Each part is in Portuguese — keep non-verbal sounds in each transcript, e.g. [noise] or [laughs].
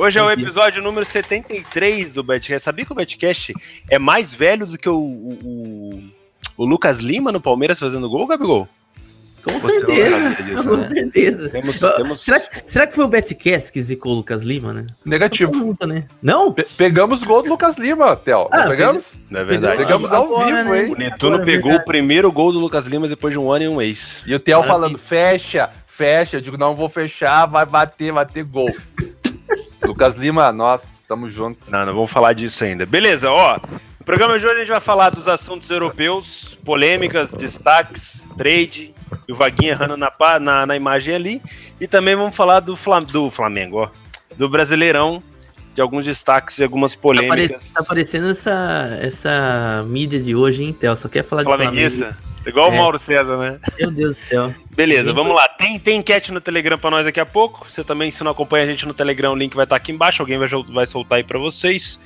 Hoje é o episódio número 73 do Betcast. Sabia que o Betcast é mais velho do que o, o, o Lucas Lima no Palmeiras fazendo gol, Gabigol? Com Você certeza. Disso, com né? certeza. Temos, temos... Será, será, que foi o Betcast que zicou o Lucas Lima, né? Negativo. Pergunta, né? Não? Pe pegamos o gol do Lucas Lima, Theo. Ah, pegamos? Não é verdade. Pegamos ao agora, vivo, né? hein? O Netuno agora, é pegou é o primeiro gol do Lucas Lima depois de um ano e um mês. E o Theo falando, fecha, fecha. Eu digo, não vou fechar, vai bater, vai ter gol. [laughs] Lucas Lima, nós estamos juntos. Não, não vamos falar disso ainda. Beleza, ó. No programa de hoje a gente vai falar dos assuntos europeus, polêmicas, destaques, trade, e o Vaguinha errando na, na, na imagem ali. E também vamos falar do, Flam do Flamengo, ó. Do Brasileirão, de alguns destaques e algumas polêmicas. Tá, aparecendo essa, essa mídia de hoje, hein, Theo? Só quer falar de Flamengo. Igual é. o Mauro César, né? Meu Deus do céu. Beleza, vamos lá. Tem, tem enquete no Telegram pra nós daqui a pouco. Você também, se não acompanha a gente no Telegram, o link vai estar aqui embaixo. Alguém vai, vai soltar aí pra vocês.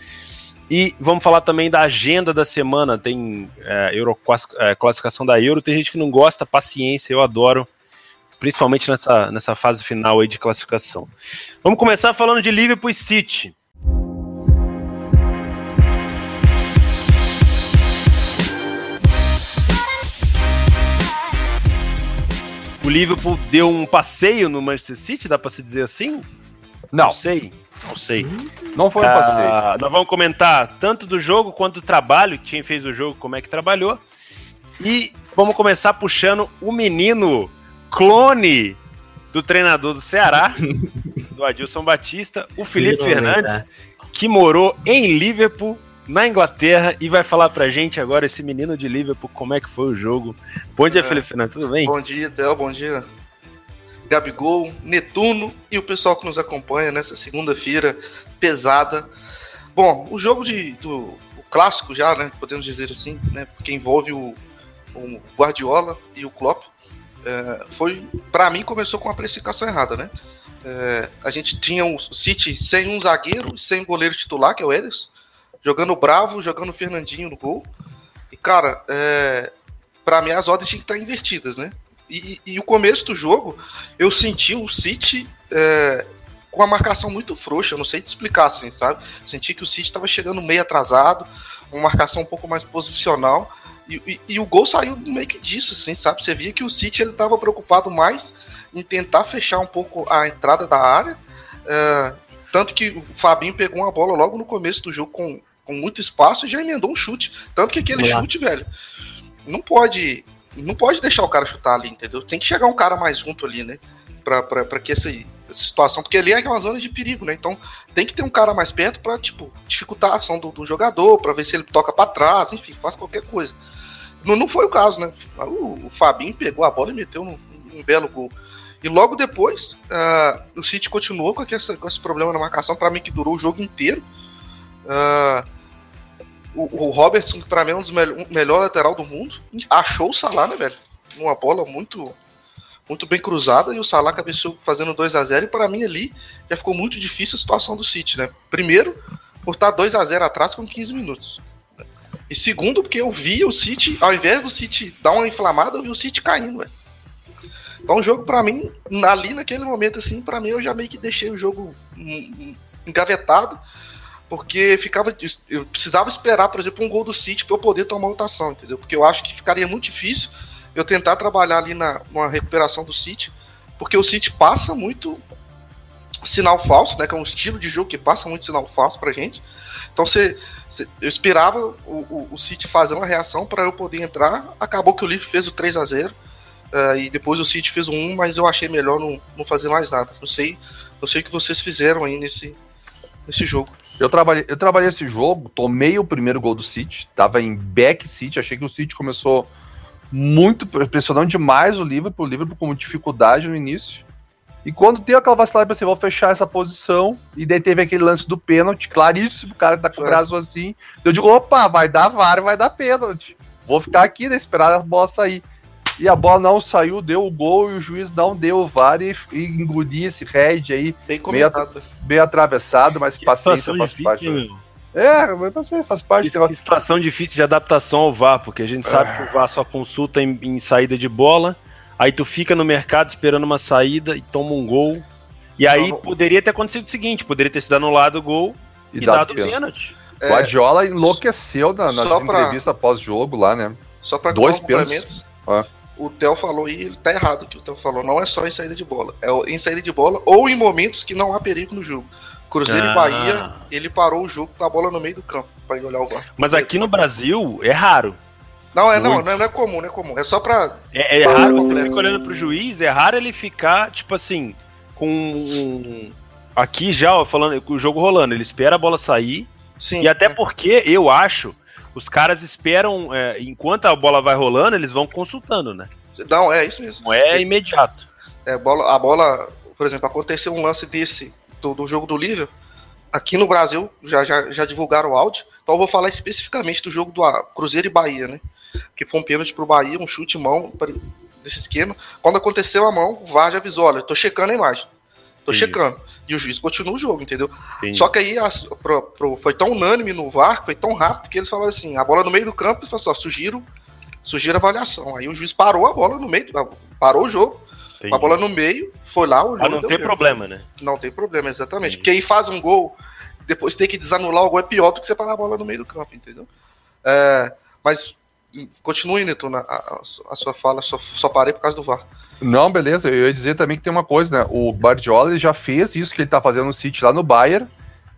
E vamos falar também da agenda da semana. Tem é, Euro, é, classificação da Euro. Tem gente que não gosta, paciência, eu adoro. Principalmente nessa, nessa fase final aí de classificação. Vamos começar falando de Liverpool e City. O Liverpool deu um passeio no Manchester City, dá para se dizer assim? Não. Não sei. Não sei. Não foi um ah, passeio. nós vamos comentar tanto do jogo quanto do trabalho, quem fez o jogo, como é que trabalhou. E vamos começar puxando o menino clone do treinador do Ceará, [laughs] do Adilson Batista, o Felipe Fernandes, que morou em Liverpool, na Inglaterra, e vai falar pra gente agora, esse menino de Liverpool, como é que foi o jogo. Bom dia, é, Felipe Fernandes, tudo bem? Bom dia, Theo, bom dia, Gabigol, Netuno e o pessoal que nos acompanha nessa segunda-feira pesada. Bom, o jogo de, do o clássico já, né, podemos dizer assim, né, porque envolve o, o Guardiola e o Klopp, é, foi, para mim, começou com a precificação errada, né? É, a gente tinha o City sem um zagueiro, sem um goleiro titular, que é o Ederson, jogando bravo, jogando Fernandinho no gol. E, cara, é, para mim as ordens tinham que estar invertidas, né? E, e, o começo do jogo, eu senti o City é, com a marcação muito frouxa, eu não sei te explicar assim, sabe? Senti que o City estava chegando meio atrasado, uma marcação um pouco mais posicional, e, e, e, o gol saiu meio que disso, assim, sabe? Você via que o City ele estava preocupado mais em tentar fechar um pouco a entrada da área, é, tanto que o Fabinho pegou uma bola logo no começo do jogo com, com muito espaço e já emendou um chute. Tanto que aquele Olá. chute, velho, não pode não pode deixar o cara chutar ali, entendeu? Tem que chegar um cara mais junto ali, né? Pra, pra, pra que essa, essa situação. Porque ali é uma zona de perigo, né? Então tem que ter um cara mais perto pra, tipo, dificultar a ação do, do jogador, pra ver se ele toca para trás, enfim, faz qualquer coisa. Não, não foi o caso, né? O, o Fabinho pegou a bola e meteu um, um belo gol. E logo depois, uh, o City continuou com, essa, com esse problema na marcação, para mim que durou o jogo inteiro. Uh, o, o Robertson, que pra mim é um dos me um lateral do mundo, achou o Salah, né, velho? Uma bola muito muito bem cruzada e o Salah cabeceou fazendo 2 a 0 e para mim ali já ficou muito difícil a situação do City, né? Primeiro, por estar 2 a 0 atrás com 15 minutos. E segundo, porque eu vi o City, ao invés do City dar uma inflamada, eu vi o City caindo, velho. Então o jogo para mim, ali naquele momento assim, para mim eu já meio que deixei o jogo engavetado porque ficava eu precisava esperar, por exemplo, um gol do City para eu poder tomar rotação, entendeu? Porque eu acho que ficaria muito difícil eu tentar trabalhar ali na uma recuperação do City, porque o City passa muito sinal falso, né, que é um estilo de jogo que passa muito sinal falso pra gente. Então você, eu esperava o, o, o, City fazer uma reação para eu poder entrar. Acabou que o Liverpool fez o 3 a 0 uh, eh, e depois o City fez o 1, mas eu achei melhor não, não fazer mais nada. Não sei, não sei o que vocês fizeram aí nesse, nesse jogo. Eu trabalhei, eu trabalhei esse jogo, tomei o primeiro gol do City, tava em back City, achei que o City começou muito pressionando demais o Liverpool, o Liverpool com dificuldade no início. E quando tem aquela vacilada, pensei, vou fechar essa posição. E daí teve aquele lance do pênalti, claríssimo, o cara tá com o braço assim. Eu digo, opa, vai dar VAR, vai dar pênalti. Vou ficar aqui, né, esperar a bola sair. E a bola não saiu, deu o gol e o juiz não deu o VAR e, e engoliu esse head aí. Bem meio, bem atravessado, mas que paciência faz parte. Difícil, é, mas você faz parte. Que situação difícil de adaptação ao VAR, porque a gente sabe é. que o VAR só consulta em, em, saída de bola, aí tu fica no mercado esperando uma saída e toma um gol. E aí não, poderia ter acontecido o seguinte: poderia ter sido anulado o gol e, e dado pênalti. É, Guardiola enlouqueceu na, na entrevista pós-jogo lá, né? Só para dois pênaltis. Ah. O Theo falou e ele tá errado o que o Theo falou. Não é só em saída de bola. É em saída de bola ou em momentos que não há perigo no jogo. Cruzeiro ah. e Bahia, ele parou o jogo com a bola no meio do campo para olhar o VAR. Mas aqui no Brasil é raro. Não, é não, não é, comum, não é comum. É só pra. É, é raro você fica olhando pro juiz, é raro ele ficar, tipo assim, com. Aqui já, falando, com o jogo rolando, ele espera a bola sair. Sim. E até é. porque eu acho, os caras esperam, é, enquanto a bola vai rolando, eles vão consultando, né? Não, é isso mesmo. Não é imediato. É, bola, a bola, por exemplo, aconteceu um lance desse do, do jogo do Liverpool. Aqui no Brasil já, já, já divulgaram o áudio. Então eu vou falar especificamente do jogo do Cruzeiro e Bahia, né? que foi um pênalti pro Bahia, um chute mão desse esquema. Quando aconteceu a mão, o VAR já avisou, olha, tô checando a imagem. Tô checando. E o juiz continua o jogo, entendeu? Sim. Só que aí pro, pro, foi tão unânime no VAR, foi tão rápido que eles falaram assim, a bola no meio do campo, eles falaram assim, ó, sugiro, sugiro avaliação. Aí o juiz parou a bola no meio, parou o jogo, Entendi. a bola no meio, foi lá, olhou. Ah, não tem problema, né? Não tem problema, exatamente. Sim. Porque aí faz um gol, depois tem que desanular o gol é pior do que você parar a bola no meio do campo, entendeu? É, mas Continue, Neto, a, a, sua fala, só, só parei por causa do VAR. Não, beleza. Eu ia dizer também que tem uma coisa, né? O Guardiola já fez isso que ele tá fazendo no City lá no Bayern,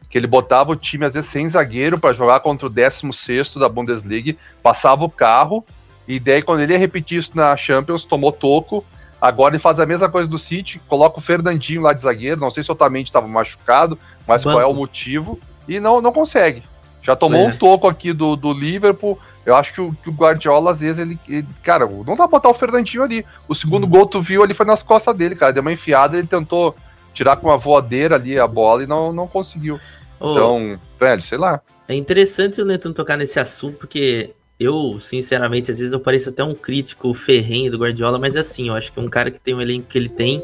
que ele botava o time às vezes sem zagueiro para jogar contra o 16 da Bundesliga, passava o carro, e daí quando ele ia repetir isso na Champions, tomou toco. Agora ele faz a mesma coisa do City, coloca o Fernandinho lá de zagueiro, não sei se o Otamendi estava machucado, mas Banco. qual é o motivo, e não, não consegue. Já tomou é. um toco aqui do, do Liverpool, eu acho que o, que o, Guardiola, às vezes, ele, ele, Cara, não dá pra botar o Fernandinho ali. O segundo hum. gol, tu viu ali, foi nas costas dele, cara. Deu uma enfiada, ele tentou tirar com uma voadeira ali a bola e não, não conseguiu. Oh, então, velho, sei lá. É interessante o Neto tocar nesse assunto, porque eu, sinceramente, às vezes eu pareço até um crítico ferrenho do Guardiola, mas é assim, eu acho que um cara que tem o elenco que ele tem.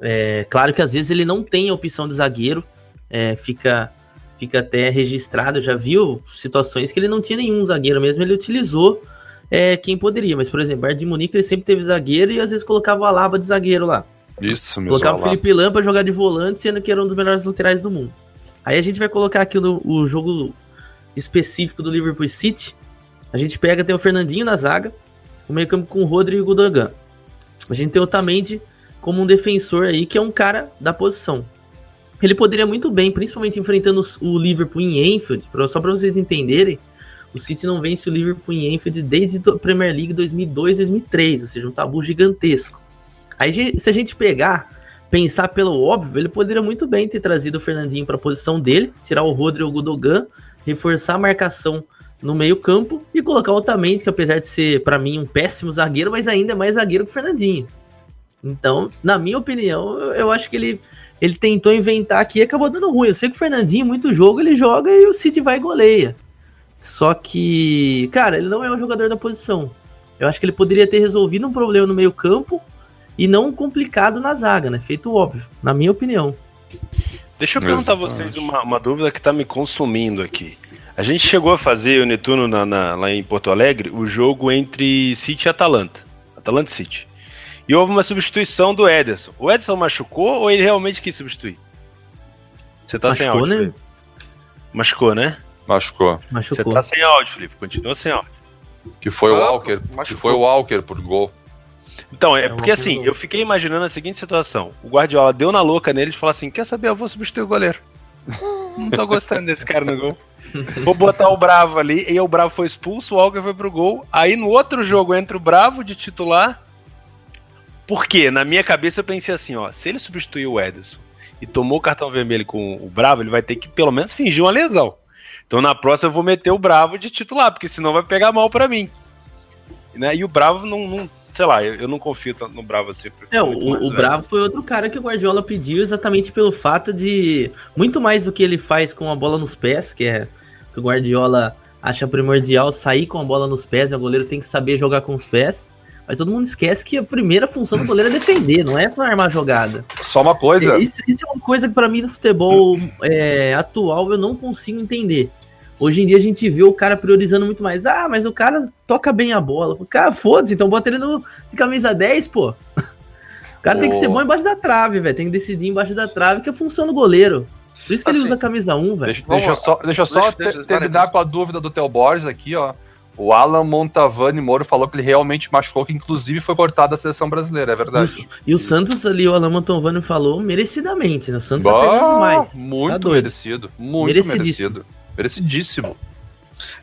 É, claro que às vezes ele não tem a opção de zagueiro, é, fica fica até registrado, já viu situações que ele não tinha nenhum zagueiro mesmo, ele utilizou é, quem poderia, mas por exemplo, Bayern de Munique ele sempre teve zagueiro e às vezes colocava o Alaba de zagueiro lá. Isso mesmo. Colocava o Felipe Lam pra jogar de volante, sendo que era um dos melhores laterais do mundo. Aí a gente vai colocar aqui no, o jogo específico do Liverpool City. A gente pega, tem o Fernandinho na zaga, o meio campo com o Rodrigo e o Gudogan. A gente tem o Tamendi como um defensor aí, que é um cara da posição. Ele poderia muito bem, principalmente enfrentando o Liverpool em Enfield, só para vocês entenderem, o City não vence o Liverpool em Enfield desde a Premier League 2002-2003, ou seja, um tabu gigantesco. Aí, se a gente pegar, pensar pelo óbvio, ele poderia muito bem ter trazido o Fernandinho para a posição dele, tirar o Rodrigo Gudogan, reforçar a marcação no meio-campo e colocar o Otamendi, que apesar de ser, para mim, um péssimo zagueiro, mas ainda é mais zagueiro que o Fernandinho. Então, na minha opinião, eu acho que ele ele tentou inventar aqui e acabou dando ruim. Eu sei que o Fernandinho, muito jogo, ele joga e o City vai e goleia. Só que, cara, ele não é um jogador da posição. Eu acho que ele poderia ter resolvido um problema no meio-campo e não complicado na zaga, né? Feito óbvio, na minha opinião. Deixa eu perguntar a vocês uma, uma, dúvida que tá me consumindo aqui. A gente chegou a fazer o Netuno na, na, lá em Porto Alegre o jogo entre City e Atalanta. Atalanta City. E houve uma substituição do Ederson. O Ederson machucou ou ele realmente quis substituir? Você tá Machucou, sem áudio, né? Machucou, né? Machucou. Machucou. Você tá sem áudio, Felipe. Continua sem áudio. Que foi ah, o Walker. Machucou. Que foi o Walker por gol. Então, é, é porque assim, eu fiquei imaginando a seguinte situação. O Guardiola deu na louca nele e falou assim: quer saber, eu vou substituir o goleiro. Não tô gostando desse cara no gol. [laughs] Vou botar o Bravo ali. E o Bravo foi expulso, o Walker foi pro gol. Aí no outro jogo entra o Bravo de titular porque na minha cabeça eu pensei assim, ó, se ele substituiu o Ederson e tomou o cartão vermelho com o Bravo, ele vai ter que pelo menos fingir uma lesão. Então na próxima eu vou meter o Bravo de titular, porque senão vai pegar mal para mim. Né? E o Bravo não, não sei lá, eu, eu, não confio tanto no Bravo assim. É, o, o Bravo foi outro cara que o Guardiola pediu exatamente pelo fato de muito mais do que ele faz com a bola nos pés, que é que o Guardiola acha primordial sair com a bola nos pés, o goleiro tem que saber jogar com os pés. Mas todo mundo esquece que a primeira função do goleiro é defender, não é para armar jogada. Só uma coisa. Isso, isso é uma coisa que para mim no futebol é, atual eu não consigo entender. Hoje em dia a gente vê o cara priorizando muito mais. Ah, mas o cara toca bem a bola. Cara, foda-se, então bota ele no, de camisa 10, pô. [laughs] O cara tem que ser bom embaixo da trave, velho. Tem que decidir embaixo da trave, que é a função do goleiro. Por isso que ele Assim, usa a camisa 1, velho. Deixa, deixa eu só, deixa eu só Deixa- te- terminar com a dúvida do Theo Borges aqui, ó. O Alan Montavani Moro falou que ele realmente machucou, que inclusive foi cortado da seleção brasileira, é verdade. E o Santos ali, o Alan Mantovani falou merecidamente, né? O Santos Bah, apenas demais. Tá Muito doido. merecido. Muito Merecidíssimo. merecido. Merecidíssimo.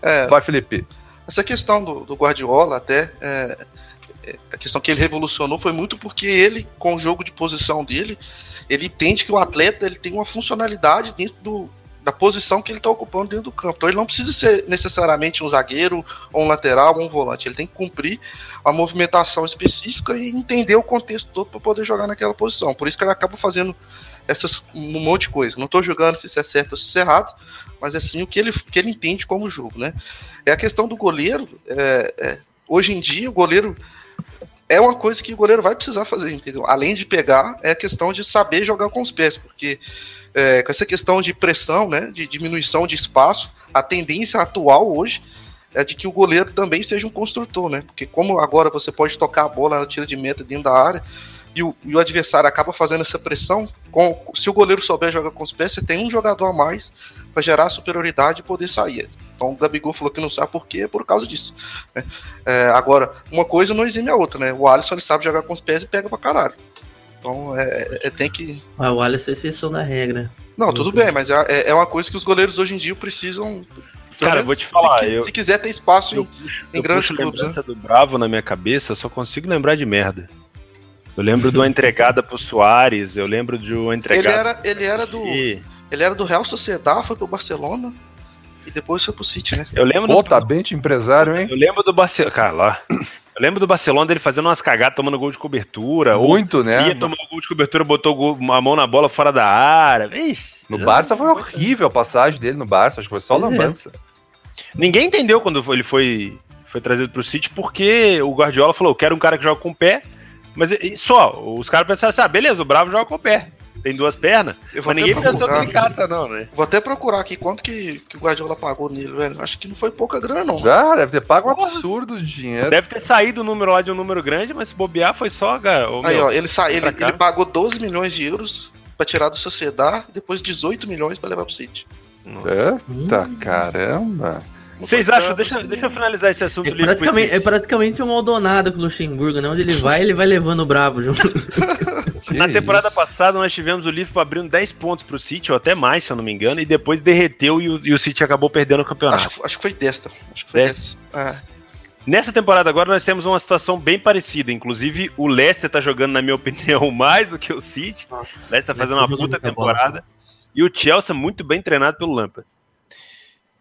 É, Vai, Felipe. essa questão do, do Guardiola, até, é, é, a questão que ele revolucionou foi muito porque ele, com o jogo de posição dele, ele entende que o atleta ele tem uma funcionalidade dentro do, da posição que ele está ocupando dentro do campo. Então ele não precisa ser necessariamente um zagueiro, ou um lateral, ou um volante. Ele tem que cumprir a movimentação específica e entender o contexto todo para poder jogar naquela posição. Por isso que ele acaba fazendo essas, um monte de coisa. Não estou julgando se isso é certo ou se é errado, mas é sim o que ele, que ele entende como jogo, né? É a questão do goleiro. é, é, hoje em dia, o goleiro é uma coisa que o goleiro vai precisar fazer, entendeu? Além de pegar, é a questão de saber jogar com os pés, porque é, com essa questão de pressão, né, de diminuição de espaço, a tendência atual hoje é de que o goleiro também seja um construtor, né? Porque como agora você pode tocar a bola na tira de meta dentro da área e o, e o adversário acaba fazendo essa pressão, com, se o goleiro souber jogar com os pés, você tem um jogador a mais para gerar superioridade e poder sair. Então o Gabigol falou que não sabe por quê, é por causa disso. né? É, agora, uma coisa não exime a outra, né? O Alisson ele sabe jogar com os pés e pega pra caralho. Então é, é- tem que. Ah, o Alisson é exceção da regra. Não, tudo bem, mas é, é- é uma coisa que os goleiros hoje em dia precisam. Cara, menos, vou te falar, Se, eu- se quiser ter espaço Eu em. em eu grandes clubes, lembrança do Bravo na minha cabeça, eu só consigo lembrar de merda. Eu lembro de uma entregada pro Soares, eu lembro de uma Ele entregada. era, ele era do. E Ele era do Real Sociedad, foi pro Barcelona e depois foi pro City, né? Eu lembro Pô, do, tá bem de empresário, hein? eu lembro do Barcelona, cara, lá. Eu lembro do Barcelona dele fazendo umas cagadas, tomando gol de cobertura, ou Muito, né? ia tomar gol de cobertura, botou gol- a mão na bola fora da área. Ixi, No Barça foi horrível a passagem dele no Barça, acho que foi só é. lambança. Ninguém entendeu quando ele foi, foi trazido pro City, porque o Guardiola falou: eu quero um cara que joga com o pé. Mas só, os caras pensaram assim: ah, beleza, o Bravo joga com o pé. Tem duas pernas. Eu vou Mas ninguém pensou que ele cata, não, né? Vou até procurar aqui quanto que, que o Guardiola pagou nele, velho. Acho que não foi pouca grana, não. Ah, deve ter pago um absurdo de dinheiro. Deve ter saído o número lá de um número grande, mas se bobear foi só, cara. ô, Aí, meu, ó, ele, sa... ele, ele pagou 12 milhões de euros pra tirar do Sociedad, depois 18 milhões pra levar pro City. nossa. Eita, caramba. Vocês acham, deixa, deixa eu finalizar esse assunto É praticamente, é praticamente um Maldonado com o Luxemburgo, né? Onde ele vai, ele vai levando o brabo junto. [laughs] Na temporada passada nós tivemos o Liverpool abrindo 10 pontos pro City, ou até mais, se eu não me engano, e depois derreteu e o, e o City acabou perdendo o campeonato. Acho, acho que foi desta. Acho que foi Desta. desta. É. Nessa temporada agora nós temos uma situação bem parecida. Inclusive, o Leicester tá jogando, na minha [laughs] opinião, mais do que o City. O Leicester tá fazendo uma puta temporada. E o Chelsea muito bem treinado pelo Lampard.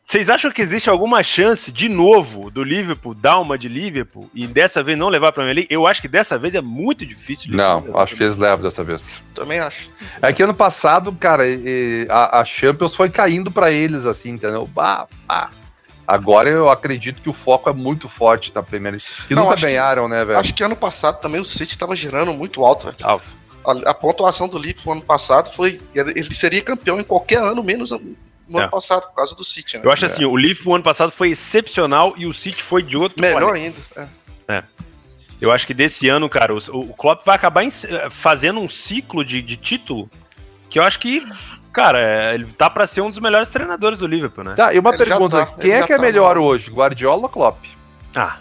Vocês acham que existe alguma chance, de novo, do Liverpool dar uma de Liverpool e dessa vez não levar pra Premier League? Eu acho que dessa vez é muito difícil. de Não, levar. acho que eles levam dessa vez. Também acho. É que ano passado, cara, a, a Champions foi caindo pra eles, assim, entendeu? Bah, bah. Agora eu acredito que o foco é muito forte na Premier League. E Não, nunca acho que- ganharam, né, velho? Acho que ano passado também o City tava girando muito alto, velho. Ah, A, a pontuação do Liverpool ano passado foi. Ele seria campeão em qualquer ano, menos no É. ano passado, por causa do City, né? Eu acho assim, o Liverpool ano passado foi excepcional e o City foi de outro Melhor planeta. ainda. é. Eu acho que desse ano, cara, o, o Klopp vai acabar em- fazendo um ciclo de, de título que eu acho que, cara, é, ele tá pra ser um dos melhores treinadores do Liverpool, né? Tá, e uma Ele pergunta: tá, quem é que é tá melhor no- hoje, Guardiola ou Klopp? Ah,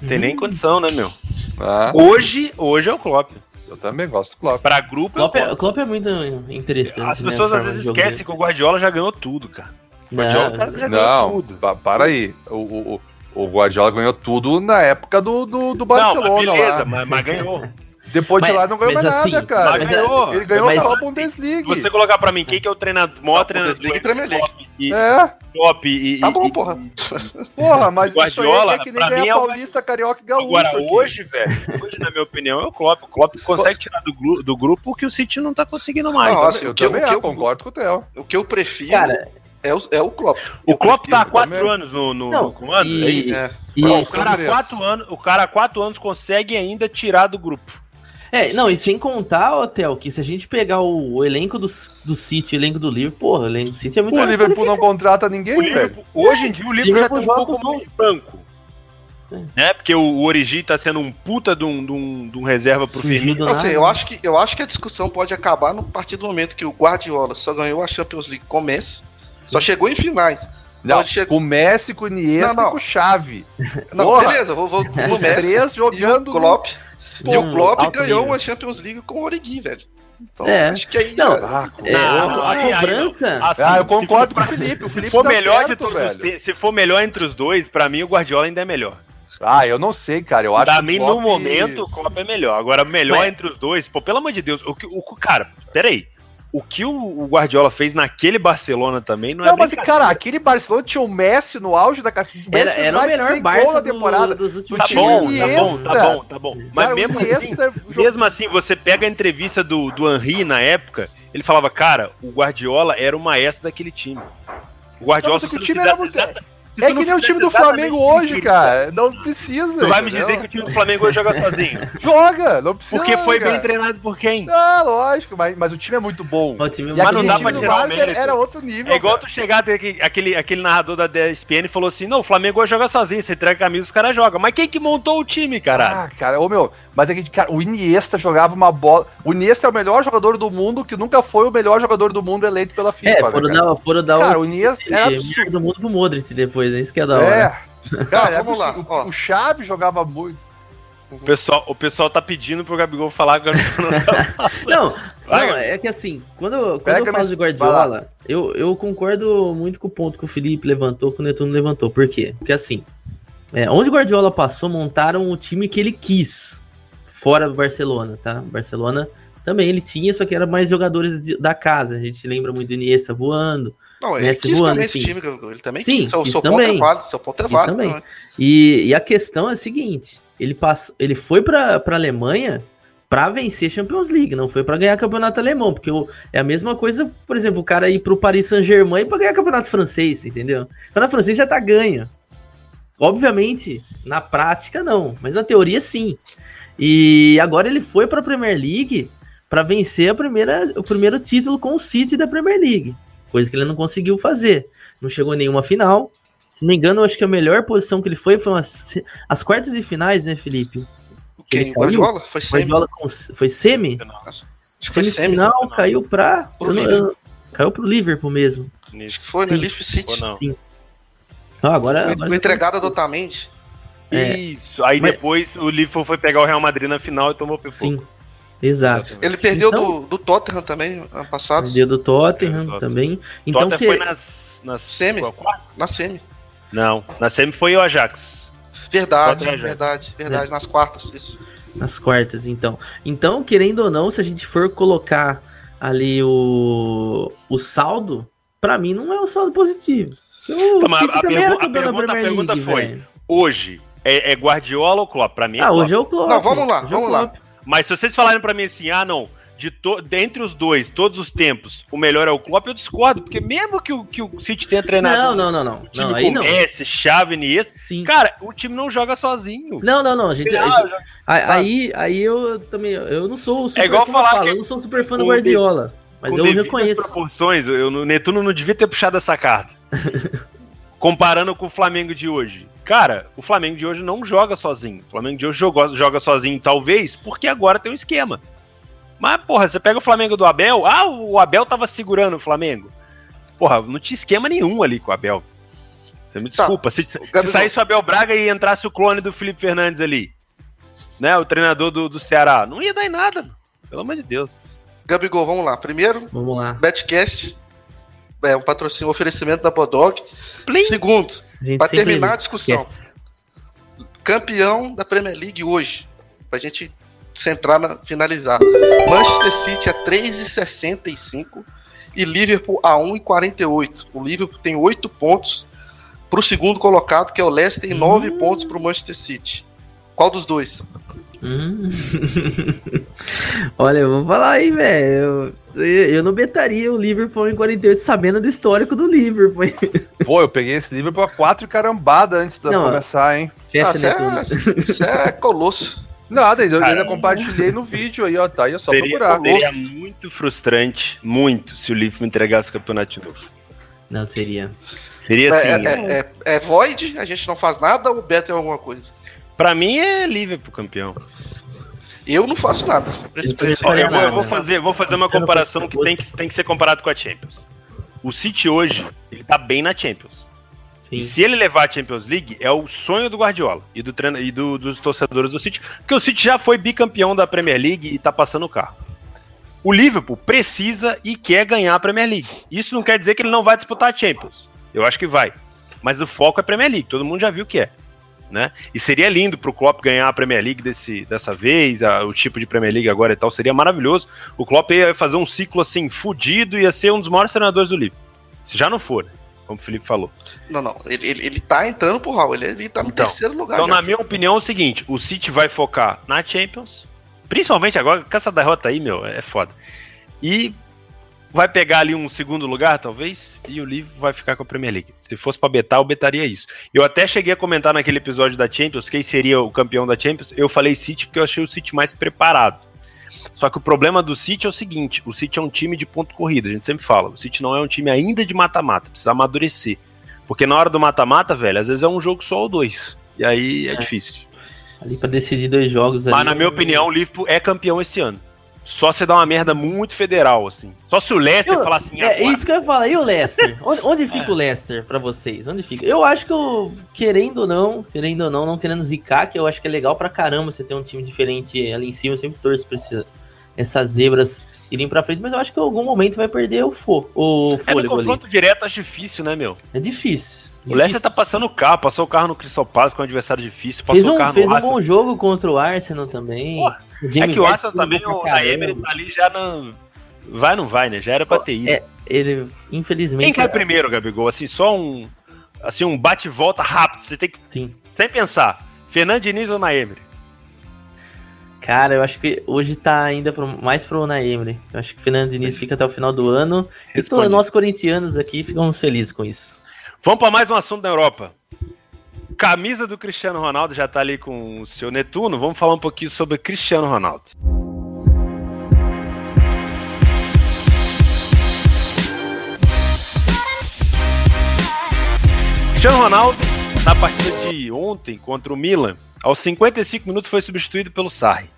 não tem nem Hum. condição, né, meu? Ah, Hoje, hoje é o Klopp. Eu também gosto do Klopp. Pra grupo, o Klopp é, Klopp. É muito interessante. As né, pessoas a às vezes esquecem que o Guardiola já ganhou tudo, cara. O Guardiola cara, já ganhou Não, tudo. pa- para aí. O, o, o- Guardiola ganhou tudo na época do, do, do Não, mas Barcelona beleza, lá. mas, mas ganhou. [laughs] Depois de Mas- lá não ganhou mais assim, nada, cara. mas Ele ganhou. ganhou, ele ganhou Mas- pela Bundesliga. Se você colocar pra mim quem que é o treinador, maior treinador Bundesliga e Premier League. E, É, Klopp e, Tá bom, e- porra. [laughs] porra, mas isso aí Guardiola, é que nem ganhar é o- Paulista, Carioca e Gaúcho. Agora, aqui. hoje, velho, hoje, na minha opinião, é o Klopp. O Klopp consegue tirar do, do grupo o que o City não tá conseguindo mais. Não, assim, eu o que eu- também que eu- concordo com o Theo. O que eu prefiro Cara, é, o, é o Klopp. o Klopp tá há quatro também. anos no, no, Não, no comando, e- é isso? É. e, Não, o cara, quatro anos, o cara há quatro anos consegue ainda tirar do grupo. É, não, e sem contar, Hotel, que se a gente pegar o, o elenco do, do City, o elenco do Liverpool, porra, o elenco do City é muito O mais Liverpool não contrata ninguém, O velho. Liverpool, hoje em dia o Liverpool já Liverpool tem um joga pouco mais banco. né? Porque o, o Origi tá sendo um puta de um, de um, de um reserva pro Firmino. nada. eu acho, que, eu acho que a discussão pode acabar no partir do momento que o Guardiola só ganhou a Champions League com o Messi, só chegou em finais. Não, chegar- com o Messi, com o Iniesta Não, não. e com o Chave. Não, Porra. beleza, vou, vou no Messi três e o jogando Klopp. E o Klopp ganhou nível. uma Champions League com o Origi, velho. Então, É. acho que aí Não, já- Ah, É, Não, a aí- aí cobrança. não. Assim, Ah, eu se concordo for- com o Felipe. O Se Felipe for tá melhor de certo, todos os velho. te- se for melhor entre os dois, pra mim o Guardiola ainda é melhor. Ah, eu não sei, cara. Eu acho Pra que o mim, Klopp- no momento, o Klopp é melhor. Agora, melhor Mas- entre os dois, pô, pelo amor de Deus, o que o o- cara, peraí. O que o Guardiola fez naquele Barcelona também não, Não, é mas, cara, aquele Barcelona tinha o Messi no auge da carreira. Era, era o melhor Barça do, dos últimos Tá bom, tá bom, tá bom, tá bom. Mas Cara, mesmo assim, mesmo assim, você pega a entrevista do, do Henry na época, ele falava, cara, o Guardiola era o maestro daquele time. O Guardiola, Não, se time não era fizesse muito- exata- se É que nem o time do Flamengo hoje, cara. Não precisa. Tu vai me dizer que o time do Flamengo hoje joga sozinho. [laughs] Joga, não precisa. Porque foi cara. bem treinado por quem? Ah, lógico, mas, mas o time é muito bom. O time é Mas muito não dá bom, pra do tirar o mérito. era outro nível. É igual cara. tu chegar aquele, aquele, narrador da ESPN e falou assim: não, o Flamengo hoje joga sozinho, você entrega a camisa os caras jogam. Mas quem que montou o time, caralho? Ah, cara, ô meu, mas é que, cara, o Iniesta jogava uma bola. O Iniesta é o melhor jogador do mundo, que nunca foi o melhor jogador do mundo eleito pela FIFA. É, né, foram cara? dar, foram dar Cara, o Iniesta era absurdo. todo mundo pro Modric depois, é isso que é da hora. É. Cara, é vamos lá, ó. O Chave jogava muito. O, pessoal, o pessoal tá pedindo pro Gabigol falar que eu não tá [laughs] Não, Vai, não, é que assim, quando, quando eu falo de Guardiola, eu, eu concordo muito com o ponto que o Felipe levantou, que o Netuno levantou. Por quê? Porque assim, é, onde o Guardiola passou, montaram o time que ele quis, fora do Barcelona, tá? O Barcelona também ele tinha, só que era mais jogadores de- da casa. A gente lembra muito do Iniesta voando. Não, ele Messi quis voando, também esse enfim. time, Gabriel. ele também Sim, quis. Seu, quis seu ponto também. é válido, seu ponto é válido. também. também. E, e a questão é a seguinte: ele, passou, ele foi pra, pra Alemanha pra vencer Champions League, não foi pra ganhar campeonato alemão, porque o- é a mesma coisa, por exemplo, o cara ir pro Paris Saint-Germain pra ganhar campeonato francês, entendeu? O campeonato francês já tá ganho. Obviamente, na prática não, mas na teoria sim. E agora ele foi pra Premier League pra vencer a primeira, o primeiro título com o City da Premier League, coisa que ele não conseguiu fazer. Não chegou em nenhuma final. Se não me engano, eu acho que a melhor posição que ele foi foi umas, as quartas e finais, né, Felipe? Quem? O Guardiola? Foi semi. Guardiola com- foi semi? Acho que foi semi. Semifinal, caiu pra. Pro eu não- Liverpool. eu- caiu pro Liverpool mesmo. Nisso. Foi no. Leaf City. Não? Sim. Ah, agora. O- agora O entregado do Otamendi. É. Isso. Aí Mas- depois o Liverpool foi pegar o Real Madrid na final e tomou pipoco. Sim. Exato. Ele perdeu Então- do, do Tottenham também, ano passado, Dia do Tottenham É, também. Então Tottenham que. foi nas, nas Semi. qual, na semi. Não, na semi foi o Ajax. Verdade, já. verdade, verdade, nas quartas, isso. Nas quartas, então. Então, querendo ou não, se a gente for colocar ali o, o saldo, pra mim não é um saldo positivo. O mas City a pergu- era a pergunta- a pergunta League, foi, velho. Hoje, é, é Guardiola ou Klopp? Pra mim é Ah, Klopp. hoje é o Klopp. Não, vamos lá, é vamos lá. Mas se vocês falarem pra mim assim, ah não, de to... dentre os dois, todos os tempos, o melhor é o Klopp, eu discordo, porque mesmo que o, que o City tenha treinado Não, não, não, não. um time Não, com aí não. Messi, Chave, Iniesta, Sim. cara, o time não joga sozinho. Não, não, não. A gente, a Ah, gente- joga- aí, aí, eu também. Eu não sou o super. É igual como eu falar falo, que eu não sou super fã do com Guardiola. Mas com eu reconheço. proporções, eu, o Netuno não devia ter puxado essa carta. [laughs] Comparando com o Flamengo de hoje. Cara, o Flamengo de hoje não joga sozinho. O Flamengo de hoje jogou, joga sozinho, talvez, porque agora tem um esquema. Mas, porra, você pega o Flamengo do Abel. Ah, o Abel tava segurando o Flamengo. Porra, não tinha esquema nenhum ali com o Abel. Você me Tá. desculpa. Se, se Gabigol. saísse o Abel Braga e entrasse o clone do Felipe Fernandes ali, né? O treinador do, do Ceará, não ia dar em nada. mano. Pelo amor de Deus. Gabigol, vamos lá. Primeiro, Vamos lá. Betcast. É um patrocínio, um oferecimento da Bodog. Plim. Segundo, A sempre terminar a discussão. esquece. campeão da Premier League hoje. Pra gente centrar na finalizar. Manchester City a 3,65 e Liverpool a 1,48. O Liverpool tem 8 pontos pro segundo colocado, que é o Leicester, e 9 Hum. pontos pro Manchester City. Qual dos dois? Hum. [laughs] Olha, eu vou falar aí, velho. Eu, eu não betaria o Liverpool em 48 sabendo do histórico do Liverpool. [laughs] Pô, eu peguei esse livro pra quatro carambada antes de Não, começar, hein? Ah, Fecha, isso, é, é [laughs] colosso. Nada, eu ainda compartilhei no vídeo aí, ó. Tá aí, é só seria, procurar. seria muito frustrante, muito, se o Liverpool entregasse o campeonato de novo. Não, seria. Seria assim. É, é, é- é void, a gente não faz nada ou o Beto é alguma coisa? Pra mim é Liverpool campeão. Eu não faço nada. Ó, eu, vou, eu vou fazer, vou fazer uma comparação que tem, que tem que ser comparado com a Champions. O City hoje, ele tá bem na Champions. E Sim. se ele levar a Champions League, é o sonho do Guardiola e, do treino, e do- dos torcedores do City, porque o City já foi bicampeão da Premier League e tá passando o carro. O Liverpool precisa e quer ganhar a Premier League. Isso não quer dizer que ele não vai disputar a Champions. Eu acho que vai. Mas o foco é a Premier League, todo mundo já viu que é. Né? E seria lindo pro Klopp ganhar a Premier League desse, dessa vez, a- o tipo de Premier League agora e tal, seria maravilhoso. O Klopp ia fazer um ciclo assim, fudido, ia ser um dos maiores treinadores do Liverpool. Se já não for, né? como o Felipe falou. Não, não. Ele, ele, ele tá entrando pro hall. Ele, ele tá no Então, terceiro lugar. Então, já. na minha opinião, é o seguinte: o City vai focar na Champions, principalmente agora, com essa derrota aí, meu, é foda. E vai pegar ali um segundo lugar, talvez, e o Liverpool vai ficar com a Premier League. Se fosse pra betar, eu betaria isso. Eu até cheguei a comentar naquele episódio da Champions quem seria o campeão da Champions. Eu falei City porque eu achei o City mais preparado. Só que o problema do City é o seguinte: o City é um time de ponto corrida, a gente sempre fala. O City não é um time ainda de mata-mata, precisa amadurecer. Porque na hora do mata-mata, velho, às vezes é um jogo só ou dois. E aí é, É. difícil. Ali pra decidir dois jogos Mas ali, na minha opinião, o Liverpool é campeão esse ano. Só se dá uma merda muito federal, assim. Só se o Leicester Eu- falar assim, É agora. isso que eu ia falar. E o Leicester? [laughs] onde, onde fica o Leicester pra vocês? Onde fica? Eu acho que eu, querendo ou não, querendo ou não, não querendo zicar, que eu acho que é legal pra caramba você ter um time diferente ali em cima. Eu sempre torço pra esse- essas zebras irem pra frente, mas eu acho que em algum momento vai perder o, fo, o É, no fôlego ali. confronto direto acho difícil, né, meu? É difícil. O Leicester tá passando o carro, passou o carro no Crystal Palace com um adversário difícil, Fez passou o um, carro fez no um bom jogo contra o Arsenal também. Porra, O É que o Arsenal também, o caramba. Emery tá ali já não... Vai não vai, né? Já era pra ter ido. É, ele, infelizmente. Quem cai primeiro, Gabigol? Assim, só um... Assim, um bate-volta rápido. Você tem que... Sim. Sem pensar. Fernando Diniz ou Naemery? Cara, eu acho que hoje tá ainda pro, mais pro Una Emery. Eu acho que o Fernando Diniz fica até o final do ano. E Responde. nós corintianos aqui ficamos felizes com isso. Vamos para mais um assunto da Europa. Camisa do Cristiano Ronaldo já tá ali com o seu Netuno. Vamos falar um pouquinho sobre Cristiano Ronaldo. Cristiano Ronaldo, na partida de ontem contra o Milan, aos 55 minutos foi substituído pelo Sarri.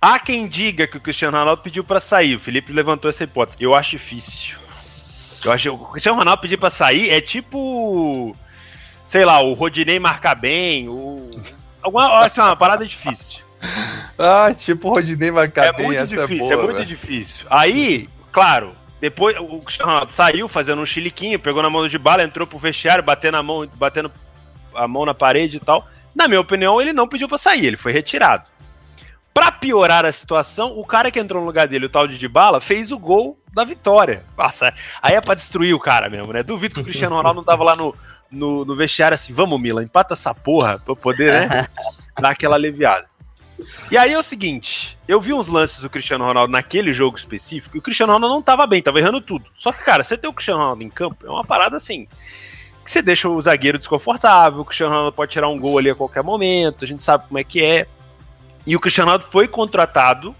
Há quem diga que o Cristiano Ronaldo pediu para sair. O Felipe levantou essa hipótese. Eu acho difícil. Eu acho o Cristiano Ronaldo pedir pra sair é tipo. Sei lá, o Rodinei marcar bem, o. Alguma, assim, uma parada difícil. Ah, tipo o Rodinei marcar É bem, muito essa difícil, boa, é muito velho. difícil. Aí, claro, depois o Cristiano Ronaldo saiu fazendo um chiliquinho, pegou na mão de bala, entrou pro vestiário, batendo a mão, batendo a mão na parede e tal. Na minha opinião, ele não pediu pra sair, ele foi retirado. Pra piorar a situação, o cara que entrou no lugar dele, o tal de Dybala, fez o gol da vitória. Nossa, aí é pra destruir o cara mesmo, né? Duvido que o Cristiano Ronaldo não tava lá no, no, no vestiário assim, vamos Milan, empata essa porra pra eu poder, né, [laughs] dar aquela aliviada. E aí é o seguinte, eu vi uns lances do Cristiano Ronaldo naquele jogo específico, e o Cristiano Ronaldo não tava bem, tava errando tudo. Só que, cara, você ter o Cristiano Ronaldo em campo é uma parada assim, que você deixa o zagueiro desconfortável, o Cristiano Ronaldo pode tirar um gol ali a qualquer momento, a gente sabe como é que é. E o Cristiano Ronaldo foi contratado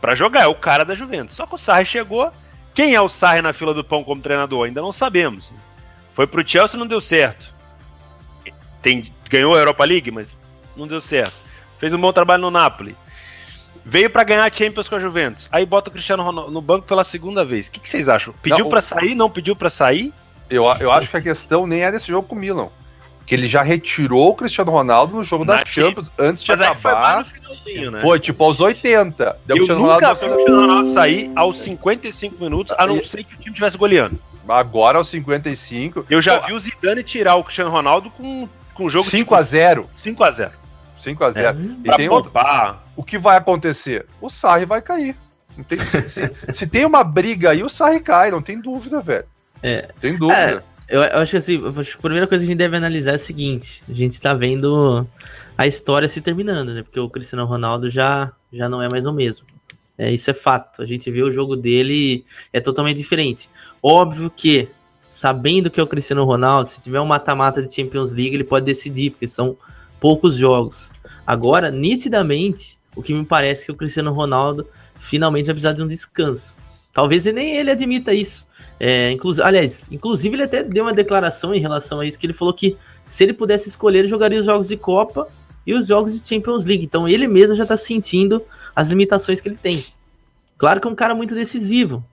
pra jogar, é o cara da Juventus. Só que o Sarri chegou. Quem é o Sarri na fila do pão como treinador? Ainda não sabemos. Foi pro Chelsea não deu certo. Tem, ganhou a Europa League, mas não deu certo. Fez um bom trabalho no Napoli. Veio pra ganhar a Champions com a Juventus. Aí bota o Cristiano Ronaldo no banco pela segunda vez. O que, que vocês acham? Pediu o- sair? Não pediu pra sair? Eu, eu acho que a questão nem é desse jogo com o Milan. Que ele já retirou o Cristiano Ronaldo no jogo Na da Champions antes de Mas aí foi mais acabar. finalzinho, né? Foi tipo aos 80. Daí o Eu nunca Ronaldo vi o Cristiano Ronaldo sair aos 55 minutos, a não E- ser que o time estivesse goleando. Agora aos 55. Eu já Pô, vi o Zidane tirar o Cristiano Ronaldo com, com o jogo 5 a 0 5 a 0 5 a 0 E Pra tem outro. poupar. O que vai acontecer? O Sarri vai cair. Não tem- se, se tem uma briga aí, o Sarri cai, não tem dúvida, velho. É. Tem dúvida. Eu, eu acho que assim, eu acho que a primeira coisa que a gente deve analisar é o seguinte: a gente tá vendo a história se terminando, né? Porque o Cristiano Ronaldo já, já não é mais o mesmo. É, isso é fato. A gente vê o jogo dele é totalmente diferente. Óbvio que, sabendo que é o Cristiano Ronaldo, se tiver um mata-mata de Champions League, ele pode decidir, porque são poucos jogos. Agora, nitidamente, o que me parece é que o Cristiano Ronaldo finalmente vai precisar de um descanso. Talvez nem ele admita isso. É, inclusive, aliás, inclusive ele até deu uma declaração em relação a isso, que ele falou que se ele pudesse escolher, ele jogaria os jogos de Copa e os jogos de Champions League. Então ele mesmo já tá sentindo as limitações que ele tem. Claro que é um cara muito decisivo,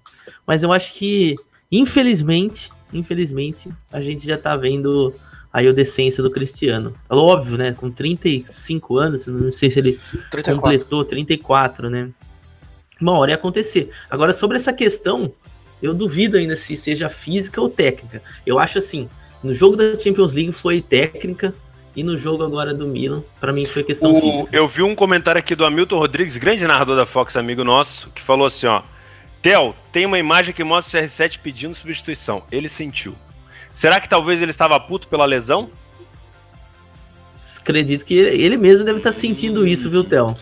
mas eu acho que, infelizmente, infelizmente, a gente já tá vendo aí o decência do Cristiano. É óbvio, né? Com 35 anos, não sei se ele 34. completou 34, né? Uma hora ia acontecer. Agora, sobre essa questão, eu duvido ainda se seja física ou técnica. Eu acho assim, no jogo da Champions League foi técnica, e no jogo agora do Milan, para mim foi questão o, física. Eu vi um comentário aqui do Hamilton Rodrigues, grande narrador da Fox, amigo nosso, que falou assim, ó. Theo, tem uma imagem que mostra o CR7 pedindo substituição. Ele sentiu. Será que talvez ele estava puto pela lesão? Acredito que ele mesmo deve estar sentindo isso, viu, Theo?